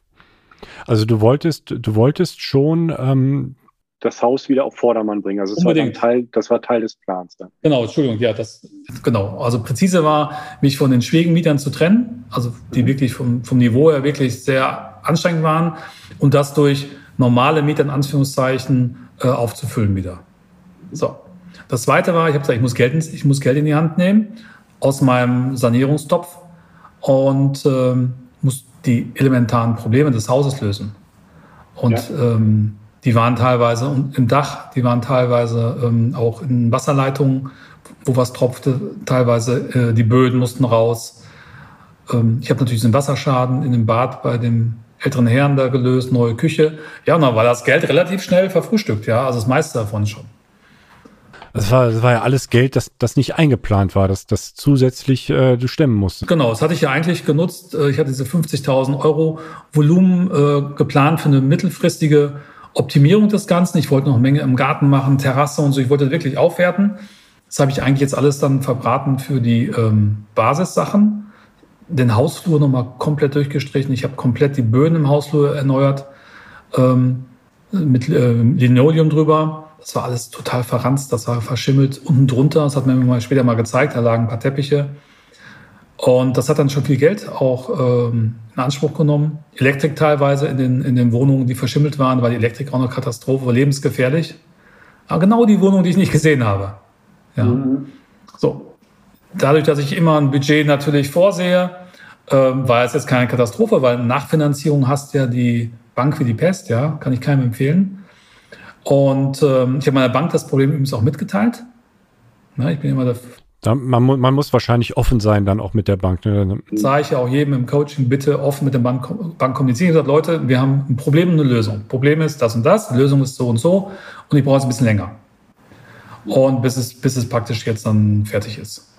Also du wolltest, du wolltest schon ähm, das Haus wieder auf Vordermann bringen. Also das war, Teil, das war Teil des Plans dann. Genau, Entschuldigung, ja, das genau. Also präzise war, mich von den schwierigen Mietern zu trennen, also die mhm. wirklich vom, vom Niveau her wirklich sehr anstrengend waren und das durch normale Mieter in Anführungszeichen äh, aufzufüllen wieder. So. Das zweite war, ich habe gesagt, ich muss, Geld in, ich muss Geld in die Hand nehmen aus meinem Sanierungstopf und ähm, muss die elementaren Probleme des Hauses lösen. Und ja. ähm, die waren teilweise im Dach, die waren teilweise ähm, auch in Wasserleitungen, wo was tropfte. Teilweise äh, die Böden mussten raus. Ähm, ich habe natürlich den Wasserschaden in dem Bad bei dem älteren Herrn da gelöst, neue Küche. Ja, und dann war das Geld relativ schnell verfrühstückt, ja, also das meiste davon schon. Das war, das war ja alles Geld, das, das nicht eingeplant war, das, das zusätzlich äh, du stemmen musst. Genau, das hatte ich ja eigentlich genutzt. Äh, ich hatte diese 50.000 Euro Volumen äh, geplant für eine mittelfristige Optimierung des Ganzen. Ich wollte noch eine Menge im Garten machen, Terrasse und so. Ich wollte wirklich aufwerten. Das habe ich eigentlich jetzt alles dann verbraten für die ähm, Basissachen. Den Hausflur nochmal komplett durchgestrichen. Ich habe komplett die Böden im Hausflur erneuert. Ähm, mit äh, Linoleum drüber. Das war alles total verranzt, das war verschimmelt unten drunter. Das hat mir mal später mal gezeigt. Da lagen ein paar Teppiche. Und das hat dann schon viel Geld auch ähm, in Anspruch genommen. Elektrik teilweise in den, in den Wohnungen, die verschimmelt waren, war die Elektrik auch eine Katastrophe, war lebensgefährlich. Aber genau die Wohnung, die ich nicht gesehen habe. Ja. Mhm. So. Dadurch, dass ich immer ein Budget natürlich vorsehe, ähm, war es jetzt keine Katastrophe, weil Nachfinanzierung hast ja die Bank wie die Pest, ja, kann ich keinem empfehlen. Und ähm, ich habe meiner Bank das Problem übrigens auch mitgeteilt. Na, ich bin immer der da, man, man, muss wahrscheinlich offen sein dann auch mit der Bank. Ne? Sage ich ja auch jedem im Coaching, bitte offen mit der Bank, Bank kommunizieren. Ich sage, Leute, wir haben ein Problem und eine Lösung. Problem ist das und das, die Lösung ist so und so und ich brauche es ein bisschen länger. Und bis es, bis es praktisch jetzt dann fertig ist.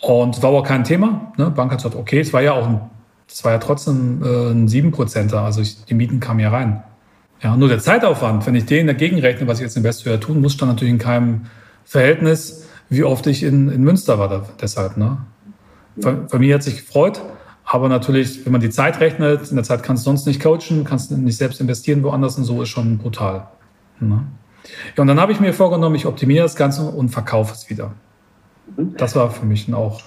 Und es war aber kein Thema. Ne? Bank hat gesagt, okay, es war ja auch ein, es war ja trotzdem äh, ein 7%er, also ich, die Mieten kamen ja rein. Ja, nur der Zeitaufwand, wenn ich den dagegen rechne, was ich jetzt Investor tun muss, stand natürlich in keinem Verhältnis wie oft ich in, in Münster war da, deshalb. Ne? Familie hat sich gefreut, aber natürlich, wenn man die Zeit rechnet, in der Zeit kannst du sonst nicht coachen, kannst nicht selbst investieren woanders und so ist schon brutal. Ne? Ja, und dann habe ich mir vorgenommen, ich optimiere das Ganze und verkaufe es wieder. Das war für mich auch.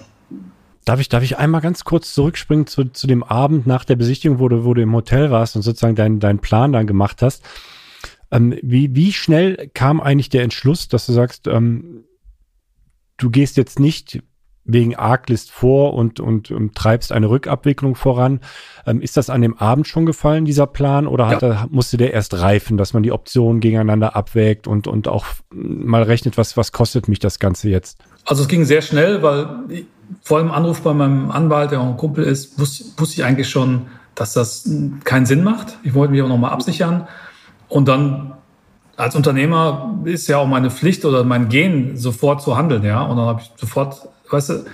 Darf ich, darf ich einmal ganz kurz zurückspringen zu, zu dem Abend nach der Besichtigung, wo du, wo du im Hotel warst und sozusagen deinen dein Plan dann gemacht hast? Ähm, wie, wie schnell kam eigentlich der Entschluss, dass du sagst, ähm, du gehst jetzt nicht wegen Arglist vor und, und, und treibst eine Rückabwicklung voran. Ähm, ist das an dem Abend schon gefallen, dieser Plan, oder hat ja. er, musste der erst reifen, dass man die Optionen gegeneinander abwägt und, und auch mal rechnet, was, was kostet mich das Ganze jetzt? Also es ging sehr schnell, weil vor allem Anruf bei meinem Anwalt, der auch ein Kumpel ist, wusste, wusste ich eigentlich schon, dass das keinen Sinn macht. Ich wollte mich auch nochmal absichern. Und dann als Unternehmer ist ja auch meine Pflicht oder mein Gen, sofort zu handeln, ja. Und dann habe ich sofort, weißt du,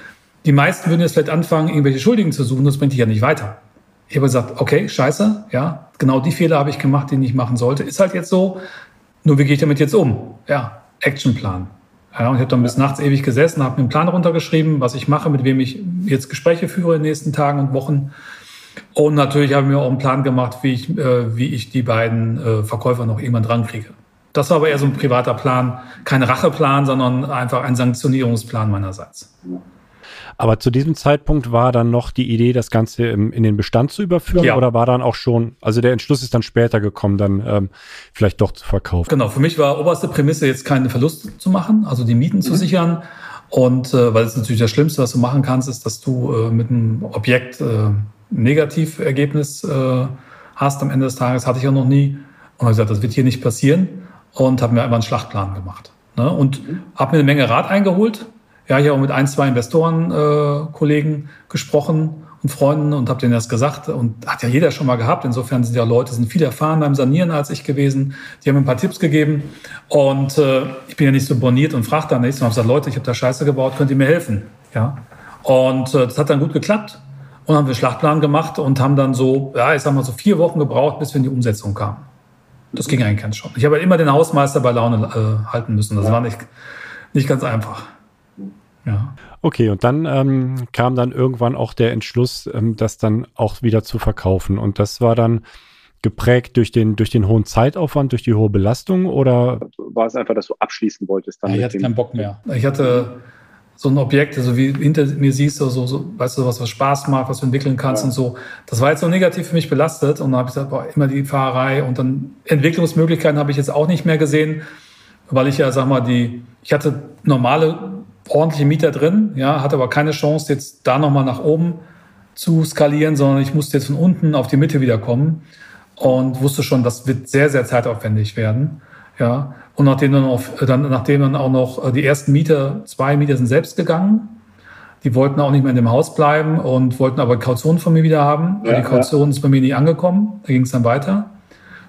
die meisten würden jetzt vielleicht anfangen, irgendwelche Schuldigen zu suchen, das bringt dich ja nicht weiter. Ich habe gesagt, okay, scheiße, ja, genau die Fehler habe ich gemacht, die ich nicht machen sollte. Ist halt jetzt so, nur wie gehe ich damit jetzt um? Ja, Actionplan. Ja, und ich habe dann bis nachts ewig gesessen, habe mir einen Plan runtergeschrieben, was ich mache, mit wem ich jetzt Gespräche führe in den nächsten Tagen und Wochen. Und natürlich habe ich mir auch einen Plan gemacht, wie ich, äh, wie ich die beiden äh, Verkäufer noch irgendwann dran kriege. Das war aber eher so ein privater Plan, kein Racheplan, sondern einfach ein Sanktionierungsplan meinerseits. Aber zu diesem Zeitpunkt war dann noch die Idee, das Ganze im, in den Bestand zu überführen ja. oder war dann auch schon, also der Entschluss ist dann später gekommen, dann ähm, vielleicht doch zu verkaufen? Genau, für mich war oberste Prämisse jetzt keine Verluste zu machen, also die Mieten mhm. zu sichern. Und äh, weil es natürlich das Schlimmste, was du machen kannst, ist, dass du äh, mit einem Objekt äh, Negativergebnis äh, hast am Ende des Tages, hatte ich ja noch nie. Und habe gesagt, das wird hier nicht passieren und habe mir einfach einen Schlachtplan gemacht. Ne? Und mhm. habe mir eine Menge Rat eingeholt. Ja, ich habe mit ein, zwei Investoren-Kollegen äh, gesprochen und Freunden und habe denen das gesagt. Und hat ja jeder schon mal gehabt. Insofern sind ja Leute, sind viel erfahren beim Sanieren als ich gewesen. Die haben mir ein paar Tipps gegeben. Und äh, ich bin ja nicht so boniert und frage da nichts. Und habe gesagt, Leute, ich habe da Scheiße gebaut, könnt ihr mir helfen? Ja. Und äh, das hat dann gut geklappt. Und haben wir Schlachtplan gemacht und haben dann so, ja, ich sag mal so vier Wochen gebraucht, bis wir in die Umsetzung kamen. Das ging eigentlich ganz schon. Ich habe halt immer den Hausmeister bei Laune äh, halten müssen. Das war nicht, nicht ganz einfach. Ja. Okay, und dann ähm, kam dann irgendwann auch der Entschluss, ähm, das dann auch wieder zu verkaufen. Und das war dann geprägt durch den, durch den hohen Zeitaufwand, durch die hohe Belastung oder? War es einfach, dass du abschließen wolltest? Dann ja, ich hatte keinen Bock mehr. Ich hatte so ein Objekt, also wie hinter mir siehst du, so, so, weißt du, was, was Spaß macht, was du entwickeln kannst ja. und so. Das war jetzt so negativ für mich belastet und dann habe ich gesagt, boah, immer die Fahrerei und dann Entwicklungsmöglichkeiten habe ich jetzt auch nicht mehr gesehen, weil ich ja, sag mal, die, ich hatte normale, ordentliche Mieter drin, ja, hatte aber keine Chance, jetzt da nochmal nach oben zu skalieren, sondern ich musste jetzt von unten auf die Mitte wieder kommen und wusste schon, das wird sehr, sehr zeitaufwendig werden, ja. Und nachdem dann, auf, dann, nachdem dann auch noch äh, die ersten Mieter, zwei Mieter sind selbst gegangen, die wollten auch nicht mehr in dem Haus bleiben und wollten aber Kaution von mir wieder haben. Ja, die Kaution ja. ist bei mir nie angekommen. Da ging es dann weiter.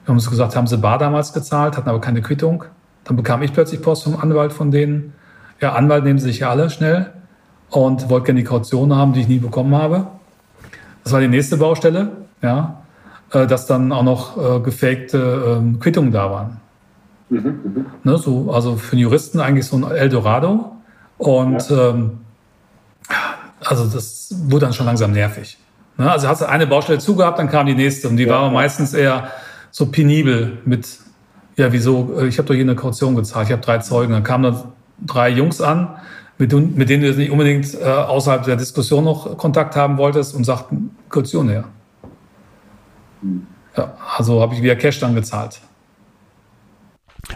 Wir haben uns gesagt, haben sie bar damals gezahlt, hatten aber keine Quittung. Dann bekam ich plötzlich Post vom Anwalt von denen. Ja, Anwalt nehmen sie sich ja alle schnell und wollte gerne die Kaution haben, die ich nie bekommen habe. Das war die nächste Baustelle, ja, äh, dass dann auch noch äh, gefakte ähm, Quittungen da waren. Mhm, ne, so, also für einen Juristen eigentlich so ein Eldorado. Und ja. ähm, also das wurde dann schon langsam nervig. Ne, also hast du eine Baustelle zugehabt, dann kam die nächste und die ja, war meistens eher so penibel mit, ja, wieso, äh, ich habe doch hier eine Kaution gezahlt, ich habe drei Zeugen. Dann kamen da drei Jungs an, mit, mit denen du nicht unbedingt äh, außerhalb der Diskussion noch Kontakt haben wolltest und sagten, Kaution her. Mhm. Ja, also habe ich wieder Cash dann gezahlt.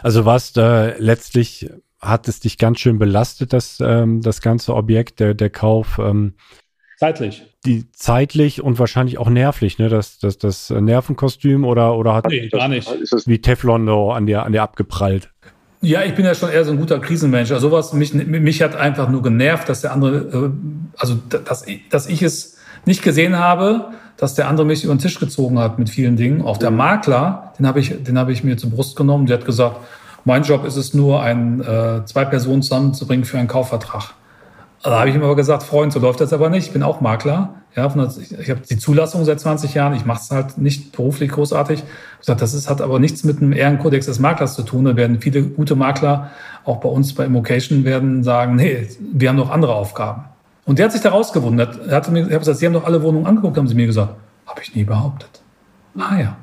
Also was äh, letztlich hat es dich ganz schön belastet, das, ähm, das ganze Objekt, der, der Kauf. Ähm, zeitlich. Die zeitlich und wahrscheinlich auch nervlich, ne? Das, das, das Nervenkostüm oder, oder hat nee, gar nicht. wie Teflon an dir, an dir abgeprallt? Ja, ich bin ja schon eher so ein guter Krisenmensch. Also sowas, mich, mich hat einfach nur genervt, dass der andere, äh, also dass, dass ich es nicht gesehen habe, dass der andere mich über den Tisch gezogen hat mit vielen Dingen. Auch der Makler, den habe ich, den habe ich mir zur Brust genommen. Der hat gesagt, mein Job ist es nur, ein, äh, zwei Personen zusammenzubringen für einen Kaufvertrag. Da habe ich ihm aber gesagt, Freund, so läuft das aber nicht. Ich bin auch Makler. Ja, ich habe die Zulassung seit 20 Jahren. Ich mache es halt nicht beruflich großartig. Ich gesagt, das ist, hat aber nichts mit dem Ehrenkodex des Maklers zu tun. Da werden viele gute Makler, auch bei uns bei Immocation, werden sagen, nee, wir haben noch andere Aufgaben. Und der hat sich da rausgewundert. Er hatte mir, ich habe gesagt, Sie haben doch alle Wohnungen angeguckt, haben Sie mir gesagt. Habe ich nie behauptet. Ah ja.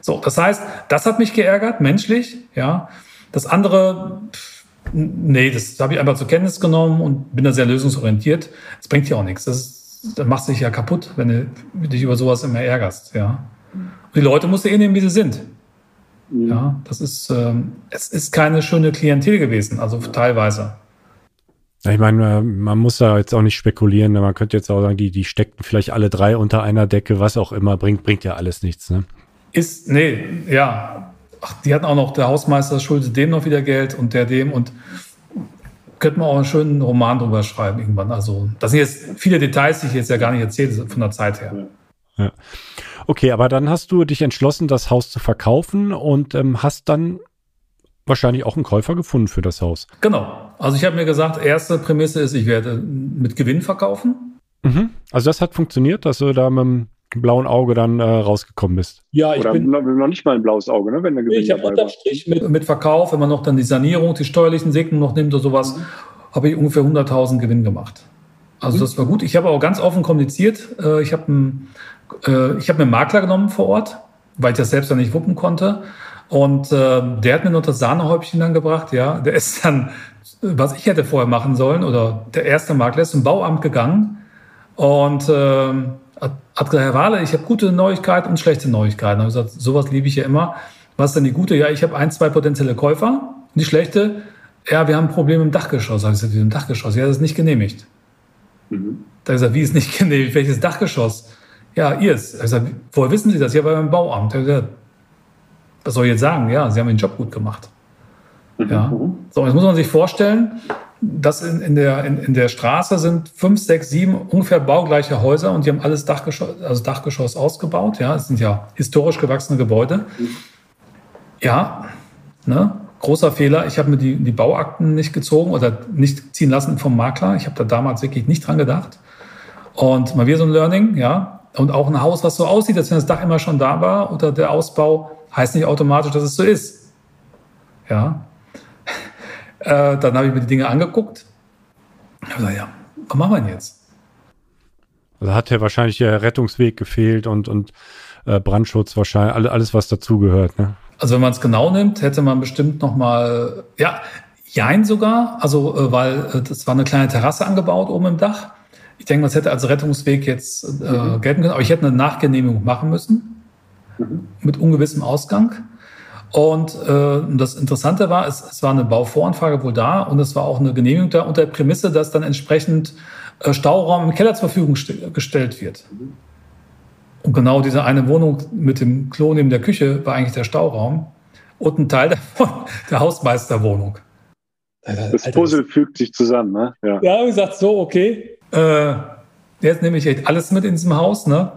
So, das heißt, das hat mich geärgert, menschlich, ja. Das andere, pff, nee, das habe ich einfach zur Kenntnis genommen und bin da sehr lösungsorientiert. Das bringt ja auch nichts. Das ist, dann machst du dich ja kaputt, wenn du dich über sowas immer ärgerst, ja. Und die Leute musst du eh nehmen, wie sie sind. Mhm. Ja, das ist, ähm, es ist keine schöne Klientel gewesen, also teilweise. Ich meine, man muss da jetzt auch nicht spekulieren. Man könnte jetzt auch sagen, die, die steckten vielleicht alle drei unter einer Decke, was auch immer, bringt, bringt ja alles nichts, ne? Ist, nee, ja. Ach, die hatten auch noch, der Hausmeister schuldet dem noch wieder Geld und der dem und könnte man auch einen schönen Roman drüber schreiben irgendwann. Also, das sind jetzt viele Details, die ich jetzt ja gar nicht erzähle von der Zeit her. Ja. Okay, aber dann hast du dich entschlossen, das Haus zu verkaufen und ähm, hast dann wahrscheinlich auch einen Käufer gefunden für das Haus. Genau. Also ich habe mir gesagt, erste Prämisse ist, ich werde mit Gewinn verkaufen. Mhm. Also das hat funktioniert, dass du da mit dem blauen Auge dann äh, rausgekommen bist. Ja, ich Oder bin noch nicht mal ein blaues Auge, ne, wenn der Gewinn Ich habe unterm Strich mit, mit, Verkauf, wenn man noch dann die Sanierung, die steuerlichen Segnungen noch nimmt oder sowas, mhm. habe ich ungefähr 100.000 Gewinn gemacht. Also mhm. das war gut. Ich habe auch ganz offen kommuniziert. Äh, ich habe einen, äh, ich habe einen Makler genommen vor Ort, weil ich das selbst dann nicht wuppen konnte Und äh, der hat mir noch das Sahnehäubchen dann gebracht, ja. Der ist dann, was ich hätte vorher machen sollen, oder der erste Makler ist zum Bauamt gegangen und äh, hat, gesagt, Herr Wahle, ich habe gute Neuigkeiten und schlechte Neuigkeiten. Ich gesagt, sowas liebe ich ja immer. Was ist denn die gute? Ja, ich habe ein, zwei potenzielle Käufer. Und die schlechte, ja, wir haben ein Problem im Dachgeschoss. Habe ich gesagt, wie im Dachgeschoss? Ja, das ist nicht genehmigt. Mhm. Da habe ich gesagt, wie ist nicht genehmigt? Welches Dachgeschoss? Ja, ihr ist. Ich gesagt, woher wissen Sie das? Ja, beim Bauamt. Ich gesagt, was soll ich jetzt sagen? Ja, Sie haben den Job gut gemacht. Mhm. Ja. So, jetzt muss man sich vorstellen, dass in, in, der, in, in der Straße sind fünf, sechs, sieben ungefähr baugleiche Häuser und die haben alles Dachgeschoss, also Dachgeschoss ausgebaut. Ja, es sind ja historisch gewachsene Gebäude. Ja, ne? großer Fehler. Ich habe mir die, die Bauakten nicht gezogen oder nicht ziehen lassen vom Makler. Ich habe da damals wirklich nicht dran gedacht. Und mal wieder so ein Learning, ja. Und auch ein Haus, was so aussieht, als wenn das Dach immer schon da war oder der Ausbau, heißt nicht automatisch, dass es so ist. Ja. Äh, dann habe ich mir die Dinge angeguckt. Ich habe gesagt, ja, was machen wir denn jetzt? Also hat ja wahrscheinlich der Rettungsweg gefehlt und, und äh, Brandschutz wahrscheinlich, alles, was dazugehört, ne? Also wenn man es genau nimmt, hätte man bestimmt noch mal, ja, jein sogar, also äh, weil äh, das war eine kleine Terrasse angebaut oben im Dach. Ich denke, man hätte als Rettungsweg jetzt äh, mhm. gelten können, aber ich hätte eine Nachgenehmigung machen müssen mhm. mit ungewissem Ausgang. Und äh, das Interessante war, es, es war eine Bauvoranfrage wohl da und es war auch eine Genehmigung da unter der Prämisse, dass dann entsprechend äh, Stauraum im Keller zur Verfügung gestellt wird. Und genau diese eine Wohnung mit dem Klo neben der Küche war eigentlich der Stauraum und ein Teil davon der Hausmeisterwohnung. Das Puzzle fügt sich zusammen, ne? Ja, ja ich gesagt, so, okay. Äh, jetzt nehme ich alles mit in diesem Haus, ne?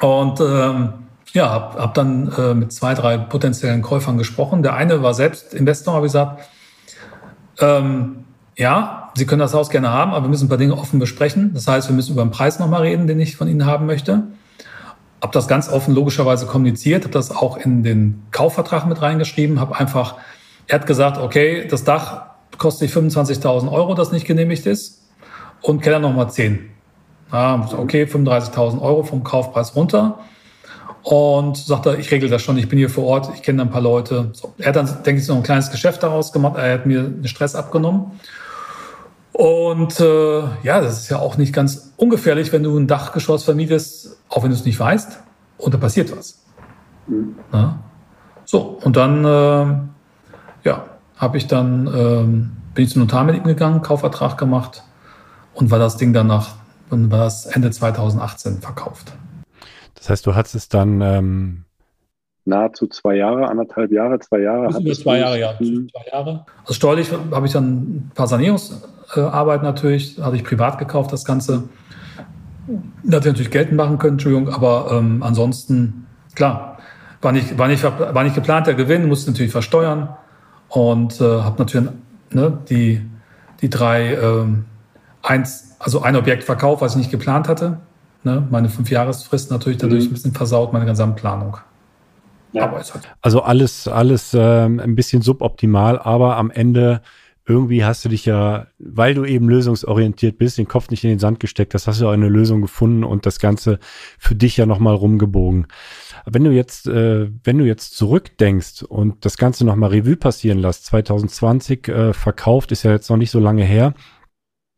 Und ähm, ja, habe hab dann äh, mit zwei, drei potenziellen Käufern gesprochen. Der eine war selbst Investor, habe gesagt, ähm, ja, Sie können das Haus gerne haben, aber wir müssen ein paar Dinge offen besprechen. Das heißt, wir müssen über den Preis nochmal reden, den ich von Ihnen haben möchte. Habe das ganz offen logischerweise kommuniziert, habe das auch in den Kaufvertrag mit reingeschrieben, habe einfach, er hat gesagt, okay, das Dach kostet 25.000 Euro, das nicht genehmigt ist und Keller nochmal 10. Ja, okay, 35.000 Euro vom Kaufpreis runter und sagte, ich regel das schon, ich bin hier vor Ort, ich kenne ein paar Leute. So, er hat dann, denke ich, so ein kleines Geschäft daraus gemacht, er hat mir den Stress abgenommen. Und äh, ja, das ist ja auch nicht ganz ungefährlich, wenn du ein Dachgeschoss vermietest, auch wenn du es nicht weißt, und da passiert was. Mhm. So, und dann äh, ja, habe ich dann, ähm, bin ich zum Notar mit ihm gegangen, Kaufvertrag gemacht und war das Ding danach, dann war das Ende 2018 verkauft. Das heißt, du hattest es dann ähm nahezu zwei Jahre, anderthalb Jahre, zwei Jahre. Über zwei Jahre, ja. Zwei Jahre. Also steuerlich habe ich dann ein paar Sanierungsarbeiten natürlich, hatte ich privat gekauft, das Ganze. Da hätte ich natürlich geltend machen können, Entschuldigung, aber ähm, ansonsten, klar, war nicht, war, nicht, war nicht geplant der Gewinn, musste natürlich versteuern und äh, habe natürlich ne, die, die drei, ähm, eins, also ein Objekt verkauft, was ich nicht geplant hatte. Ne, meine Fünfjahresfrist natürlich dadurch mhm. ein bisschen versaut, meine Gesamtplanung. Ja. Halt also alles, alles ähm, ein bisschen suboptimal, aber am Ende irgendwie hast du dich ja, weil du eben lösungsorientiert bist, den Kopf nicht in den Sand gesteckt hast, hast du auch eine Lösung gefunden und das Ganze für dich ja nochmal rumgebogen. Wenn du jetzt, äh, wenn du jetzt zurückdenkst und das Ganze nochmal Revue passieren lässt, 2020 äh, verkauft, ist ja jetzt noch nicht so lange her.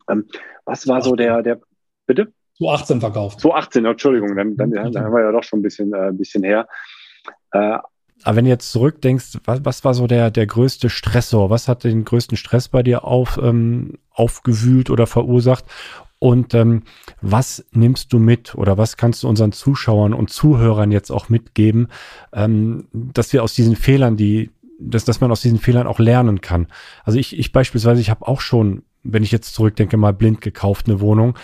Ähm, was war so der, der, bitte? 2018 verkauft. 2018, Entschuldigung, dann, dann, dann haben wir ja doch schon ein bisschen, äh, ein bisschen her. Äh, aber wenn du jetzt zurückdenkst, was, was war so der, der größte Stressor? Was hat den größten Stress bei dir auf, ähm, aufgewühlt oder verursacht? Und ähm, was nimmst du mit oder was kannst du unseren Zuschauern und Zuhörern jetzt auch mitgeben, ähm, dass wir aus diesen Fehlern, die, dass, dass man aus diesen Fehlern auch lernen kann? Also ich, ich beispielsweise, ich habe auch schon, wenn ich jetzt zurückdenke, mal blind gekauft eine Wohnung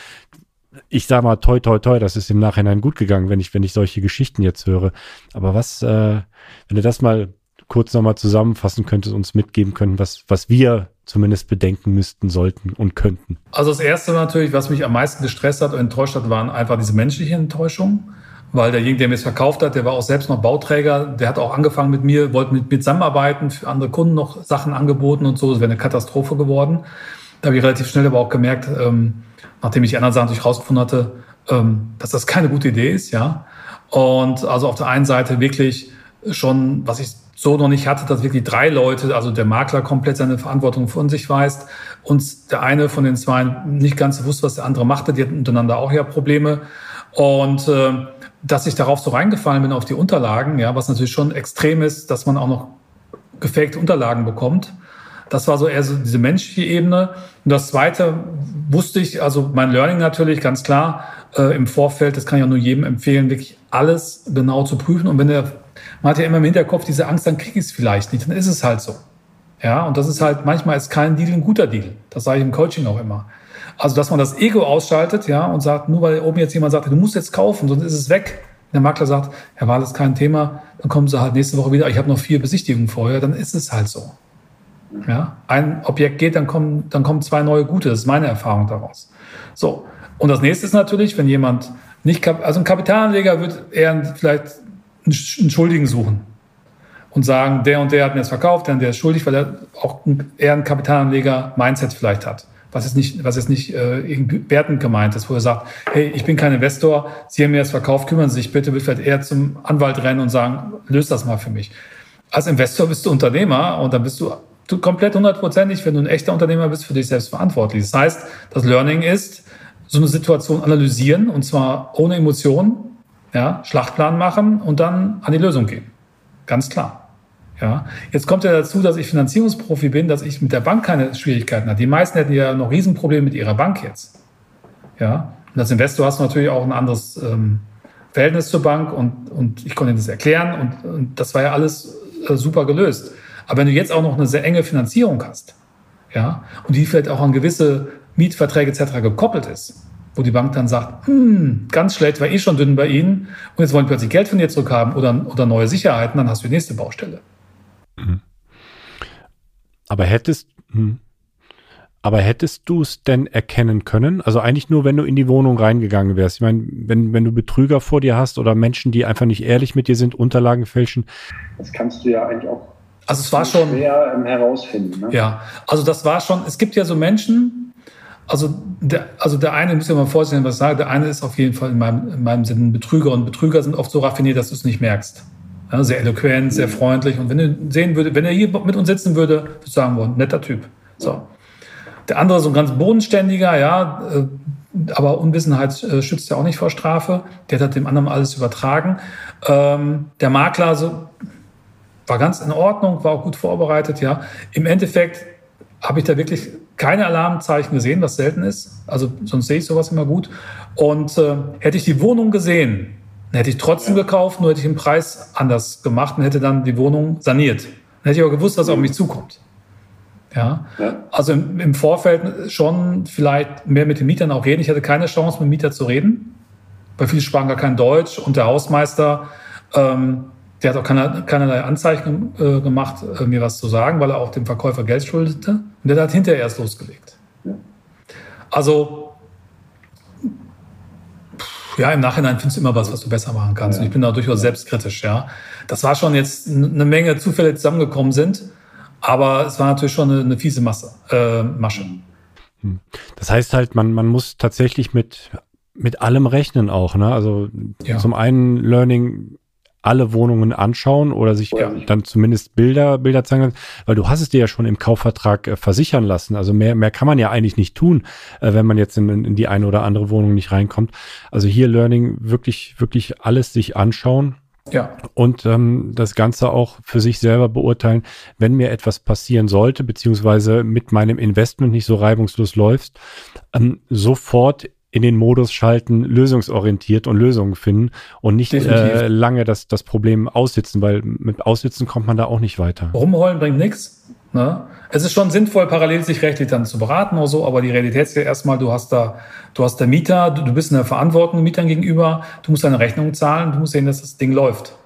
ich sag mal, toi, toi, toi, das ist im Nachhinein gut gegangen, wenn ich, wenn ich solche Geschichten jetzt höre. Aber was, äh, wenn du das mal kurz nochmal zusammenfassen könntest, uns mitgeben können, was, was wir zumindest bedenken müssten, sollten und könnten? Also das erste natürlich, was mich am meisten gestresst hat und enttäuscht hat, waren einfach diese menschliche Enttäuschung. Weil derjenige, der mir es verkauft hat, der war auch selbst noch Bauträger, der hat auch angefangen mit mir, wollte mit mir zusammenarbeiten, für andere Kunden noch Sachen angeboten und so. Das wäre eine Katastrophe geworden. Da habe ich relativ schnell aber auch gemerkt, ähm, nachdem ich die anderen Sachen rausgefunden hatte, ähm, dass das keine gute Idee ist, ja. Und also auf der einen Seite wirklich schon, was ich so noch nicht hatte, dass wirklich drei Leute, also der Makler komplett seine Verantwortung von sich weist und der eine von den zwei nicht ganz wusste, was der andere machte. Die hatten untereinander auch ja Probleme. Und äh, dass ich darauf so reingefallen bin auf die Unterlagen, ja, was natürlich schon extrem ist, dass man auch noch gefakte Unterlagen bekommt. Das war so eher so diese menschliche Ebene. Und das Zweite wusste ich, also mein Learning natürlich ganz klar äh, im Vorfeld, das kann ich auch nur jedem empfehlen, wirklich alles genau zu prüfen. Und wenn der man hat ja immer im Hinterkopf diese Angst, dann kriege ich es vielleicht nicht. Dann ist es halt so. Ja, und das ist halt, manchmal ist kein Deal ein guter Deal. Das sage ich im Coaching auch immer. Also, dass man das Ego ausschaltet, ja, und sagt, nur weil oben jetzt jemand sagt, du musst jetzt kaufen, sonst ist es weg. Der Makler sagt, ja, war das kein Thema, dann kommen sie halt nächste Woche wieder, ich habe noch vier Besichtigungen vorher, dann ist es halt so. Ja, ein Objekt geht, dann kommen, dann kommen zwei neue gute. Das ist meine Erfahrung daraus. So. Und das nächste ist natürlich, wenn jemand nicht, also ein Kapitalanleger wird eher vielleicht einen Schuldigen suchen und sagen, der und der hat mir das verkauft, der und der ist schuldig, weil er auch eher ein Kapitalanleger-Mindset vielleicht hat. Was jetzt nicht, was jetzt nicht äh, wertend gemeint ist, wo er sagt, hey, ich bin kein Investor, Sie haben mir das verkauft, kümmern Sie sich bitte, wird vielleicht eher zum Anwalt rennen und sagen, löst das mal für mich. Als Investor bist du Unternehmer und dann bist du, du komplett hundertprozentig, wenn du ein echter Unternehmer bist, für dich selbst verantwortlich. Das heißt, das Learning ist, so eine Situation analysieren und zwar ohne Emotionen, ja, Schlachtplan machen und dann an die Lösung gehen. Ganz klar. Ja, jetzt kommt ja dazu, dass ich Finanzierungsprofi bin, dass ich mit der Bank keine Schwierigkeiten habe. Die meisten hätten ja noch Riesenprobleme mit ihrer Bank jetzt. Ja, und als Investor hast du natürlich auch ein anderes ähm, Verhältnis zur Bank und, und ich konnte das erklären und, und das war ja alles äh, super gelöst. Aber wenn du jetzt auch noch eine sehr enge Finanzierung hast, ja, und die vielleicht auch an gewisse Mietverträge etc. gekoppelt ist, wo die Bank dann sagt, hm, ganz schlecht, war eh schon dünn bei Ihnen und jetzt wollen die plötzlich Geld von dir zurückhaben oder, oder neue Sicherheiten, dann hast du die nächste Baustelle. Mhm. Aber hättest, hm. aber hättest du es denn erkennen können? Also eigentlich nur, wenn du in die Wohnung reingegangen wärst. Ich meine, wenn, wenn du Betrüger vor dir hast oder Menschen, die einfach nicht ehrlich mit dir sind, Unterlagen fälschen. Das kannst du ja eigentlich auch also es war schon schwer ähm, herausfinden. Ne? Ja, also das war schon, es gibt ja so Menschen, also der, also der eine, muss ja mal vorstellen, was ich sage, der eine ist auf jeden Fall in meinem, in meinem Sinne ein Betrüger und Betrüger sind oft so raffiniert, dass du es nicht merkst. Ja, sehr eloquent, sehr freundlich und wenn du sehen würde, wenn er hier mit uns sitzen würde, würde ich sagen, boah, netter Typ. So. Der andere so ein ganz bodenständiger, ja, äh, aber Unwissenheit äh, schützt ja auch nicht vor Strafe. Der hat dem anderen alles übertragen. Ähm, der Makler so, war ganz in Ordnung, war auch gut vorbereitet, ja. Im Endeffekt habe ich da wirklich keine Alarmzeichen gesehen, was selten ist. Also sonst sehe ich sowas immer gut. Und äh, hätte ich die Wohnung gesehen, hätte ich trotzdem gekauft, nur hätte ich den Preis anders gemacht und hätte dann die Wohnung saniert. Dann hätte ich aber gewusst, was auf mich zukommt. Ja. ja. Also im, im, Vorfeld schon vielleicht mehr mit den Mietern auch reden. Ich hatte keine Chance, mit dem Mieter zu reden, weil viele sprachen gar kein Deutsch und der Hausmeister ähm, der hat auch keine, keinerlei Anzeichen äh, gemacht, äh, mir was zu sagen, weil er auch dem Verkäufer Geld schuldete. Und der hat hinterher erst losgelegt. Ja. Also, ja, im Nachhinein findest du immer was, was du besser machen kannst. Ja. Und ich bin da durchaus selbstkritisch, ja. Das war schon jetzt eine Menge Zufälle, die zusammengekommen sind. Aber es war natürlich schon eine, eine fiese Masse, äh, Masche. Hm. Das heißt halt, man, man muss tatsächlich mit, mit allem rechnen auch, ne? Also ja. zum einen Learning alle Wohnungen anschauen oder sich ja. dann zumindest Bilder, Bilder zeigen lassen, weil du hast es dir ja schon im Kaufvertrag äh, versichern lassen. Also mehr, mehr kann man ja eigentlich nicht tun, äh, wenn man jetzt in, in die eine oder andere Wohnung nicht reinkommt. Also hier Learning wirklich, wirklich alles sich anschauen. Ja. Und ähm, das Ganze auch für sich selber beurteilen, wenn mir etwas passieren sollte, beziehungsweise mit meinem Investment nicht so reibungslos läuft, ähm, sofort in den Modus schalten, lösungsorientiert und Lösungen finden und nicht äh, lange das, das Problem aussitzen, weil mit Aussitzen kommt man da auch nicht weiter. Rumheulen bringt nichts. Ne? Es ist schon sinnvoll, parallel sich rechtlich dann zu beraten oder so, aber die Realität ist ja erstmal, du hast da, du hast der Mieter, du, du bist in der Verantwortung Mietern gegenüber, du musst deine Rechnung zahlen, du musst sehen, dass das Ding läuft.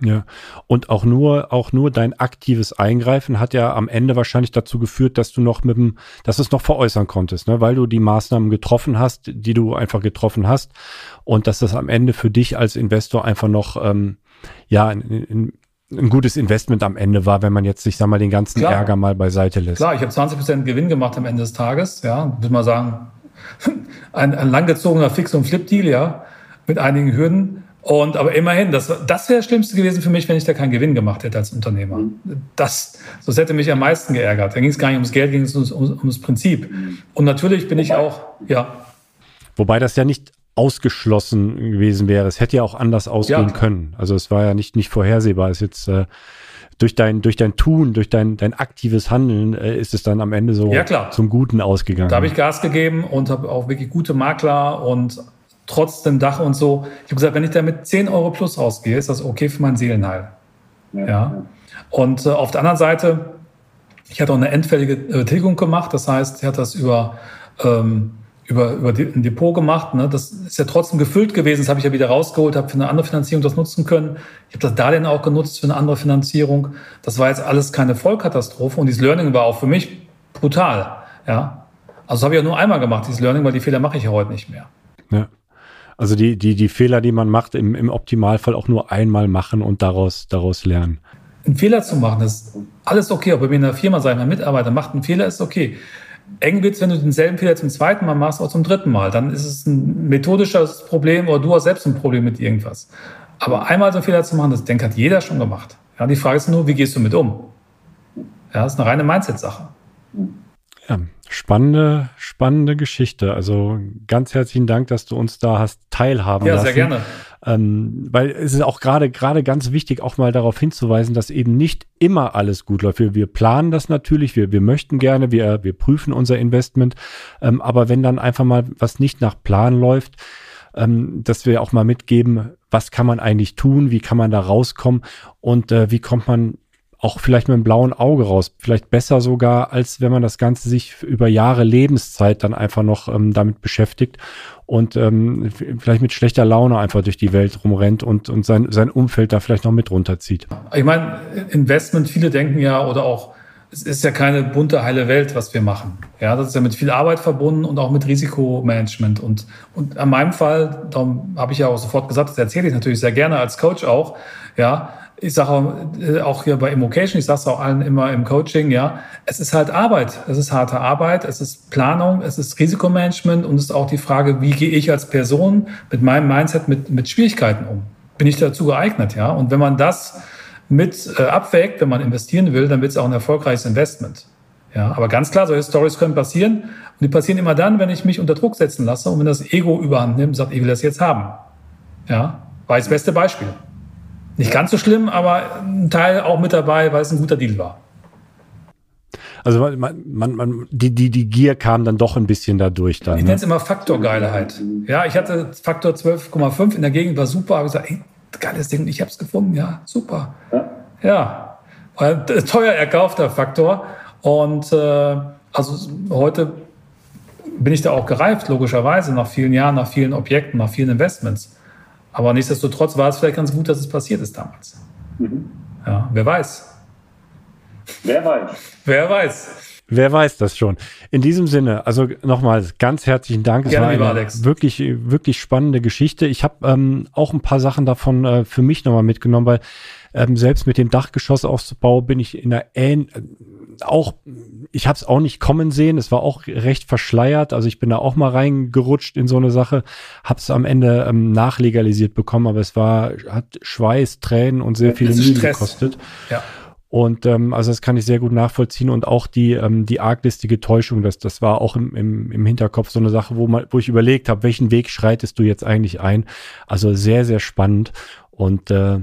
Ja, und auch nur, auch nur dein aktives Eingreifen hat ja am Ende wahrscheinlich dazu geführt, dass du noch mit dem, dass du es noch veräußern konntest, ne? weil du die Maßnahmen getroffen hast, die du einfach getroffen hast und dass das am Ende für dich als Investor einfach noch, ähm, ja, ein, ein, ein gutes Investment am Ende war, wenn man jetzt, ich sag mal, den ganzen Klar. Ärger mal beiseite lässt. Klar, ich habe 20 Prozent Gewinn gemacht am Ende des Tages, ja, würde mal sagen, ein, ein langgezogener Fix- und Flip-Deal, ja, mit einigen Hürden Und aber immerhin, das, das wäre das Schlimmste gewesen für mich, wenn ich da keinen Gewinn gemacht hätte als Unternehmer. Das, das hätte mich am meisten geärgert. Da ging es gar nicht ums Geld, ging es ums, ums Prinzip. Und natürlich bin ich auch, ja. Wobei das ja nicht ausgeschlossen gewesen wäre. Es hätte ja auch anders ausgehen ja. können. Also es war ja nicht, nicht vorhersehbar. Es ist jetzt äh, durch dein, durch dein Tun, durch dein, dein aktives Handeln äh, ist es dann am Ende so ja, zum Guten ausgegangen. Da habe ich Gas gegeben und habe auch wirklich gute Makler und trotz dem Dach und so. Ich habe gesagt, wenn ich da mit 10 Euro plus rausgehe, ist das okay für mein Seelenheil. Ja. ja. Und äh, auf der anderen Seite, ich hatte auch eine endfällige äh, Tilgung gemacht. Das heißt, ich hatte das über, ähm, über, über ein Depot gemacht. Ne? Das ist ja trotzdem gefüllt gewesen. Das habe ich ja wieder rausgeholt, habe für eine andere Finanzierung das nutzen können. Ich habe das Darlehen auch genutzt für eine andere Finanzierung. Das war jetzt alles keine Vollkatastrophe. Und dieses Learning war auch für mich brutal. Ja. Also das habe ich ja nur einmal gemacht, dieses Learning, weil die Fehler mache ich ja heute nicht mehr. Ja. Also die, die, die Fehler, die man macht, im, im Optimalfall auch nur einmal machen und daraus, daraus lernen. Einen Fehler zu machen, ist alles okay. Ob bei mir in der Firma sein, mein Mitarbeiter macht einen Fehler, ist okay. Eng wird's, wenn du denselben Fehler zum zweiten Mal machst oder zum dritten Mal. Dann ist es ein methodisches Problem oder du hast selbst ein Problem mit irgendwas. Aber einmal so einen Fehler zu machen, das denkt hat jeder schon gemacht. Ja, die Frage ist nur, wie gehst du mit um? Ja, das ist eine reine Mindset-Sache. Ja, spannende, spannende Geschichte. Also ganz herzlichen Dank, dass du uns da hast teilhaben ja, lassen. Ja, sehr gerne. Ähm, weil es ist auch gerade gerade ganz wichtig, auch mal darauf hinzuweisen, dass eben nicht immer alles gut läuft. Wir, wir planen das natürlich, wir, wir möchten gerne, wir, wir prüfen unser Investment, ähm, aber wenn dann einfach mal was nicht nach Plan läuft, ähm, dass wir auch mal mitgeben, was kann man eigentlich tun, wie kann man da rauskommen und äh, wie kommt man auch vielleicht mit einem blauen Auge raus. Vielleicht besser sogar, als wenn man das Ganze sich über Jahre Lebenszeit dann einfach noch ähm, damit beschäftigt und ähm, vielleicht mit schlechter Laune einfach durch die Welt rumrennt und, und sein, sein Umfeld da vielleicht noch mit runterzieht. Ich meine, Investment, viele denken ja oder auch, es ist ja keine bunte, heile Welt, was wir machen. Ja, das ist ja mit viel Arbeit verbunden und auch mit Risikomanagement. Und, und an meinem Fall, darum habe ich ja auch sofort gesagt, das erzähle ich natürlich sehr gerne als Coach auch, ja, ich sage auch, äh, auch hier bei Immocation, ich sage es auch allen immer im Coaching, ja, es ist halt Arbeit, es ist harte Arbeit, es ist Planung, es ist Risikomanagement und es ist auch die Frage, wie gehe ich als Person mit meinem Mindset mit, mit Schwierigkeiten um? Bin ich dazu geeignet, ja? Und wenn man das mit äh, abwägt, wenn man investieren will, dann wird es auch ein erfolgreiches Investment. Ja, aber ganz klar, solche Stories können passieren und die passieren immer dann, wenn ich mich unter Druck setzen lasse und wenn das Ego überhand nimmt und sagt, ich will das jetzt haben. Ja, war das beste Beispiel. Nicht ganz so schlimm, aber ein Teil auch mit dabei, weil es ein guter Deal war. Also man, man, man, die, die, die Gier kam dann doch ein bisschen dadurch dann. Ich ne? nenne es immer Faktorgeilheit. Ja, ich hatte Faktor 12,5 in der Gegend, war super, habe gesagt, ey, geiles Ding, ich habe es gefunden, ja, super. Ja, ja. Weil, teuer erkaufter Faktor. Und äh, also heute bin ich da auch gereift, logischerweise, nach vielen Jahren, nach vielen Objekten, nach vielen Investments. Aber nichtsdestotrotz war es vielleicht ganz gut, dass es passiert ist damals. Mhm. Ja, wer weiß. Wer weiß. Wer weiß. Wer weiß das schon. In diesem Sinne, also nochmal ganz herzlichen Dank. Es Gerne, war eine Alex. wirklich, wirklich spannende Geschichte. Ich habe ähm, auch ein paar Sachen davon äh, für mich nochmal mitgenommen, weil ähm, selbst mit dem Dachgeschossaufbau bin ich in einer ähn auch, ich habe es auch nicht kommen sehen. Es war auch recht verschleiert. Also ich bin da auch mal reingerutscht in so eine Sache, habe es am Ende ähm, nachlegalisiert bekommen, aber es war hat Schweiß, Tränen und sehr viele Mühe gekostet. Ja. Und ähm, also das kann ich sehr gut nachvollziehen und auch die ähm, die arglistige Täuschung, das das war auch im, im, im Hinterkopf so eine Sache, wo man wo ich überlegt habe, welchen Weg schreitest du jetzt eigentlich ein? Also sehr sehr spannend und äh,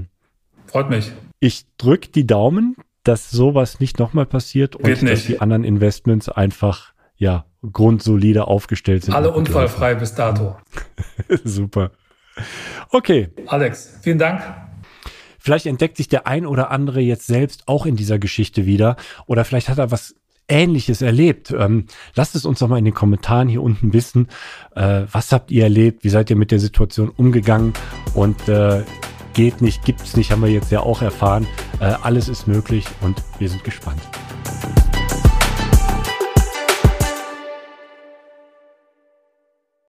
freut mich. Ich drück die Daumen, dass sowas nicht nochmal passiert und nicht. dass die anderen Investments einfach ja grundsolide aufgestellt sind. Alle unfallfrei bis dato. Super. Okay. Alex, vielen Dank. Vielleicht entdeckt sich der ein oder andere jetzt selbst auch in dieser Geschichte wieder oder vielleicht hat er was Ähnliches erlebt. Ähm, lasst es uns doch mal in den Kommentaren hier unten wissen. Äh, was habt ihr erlebt? Wie seid ihr mit der Situation umgegangen? Und äh, geht nicht, gibt's nicht, haben wir jetzt ja auch erfahren. Äh, alles ist möglich und wir sind gespannt.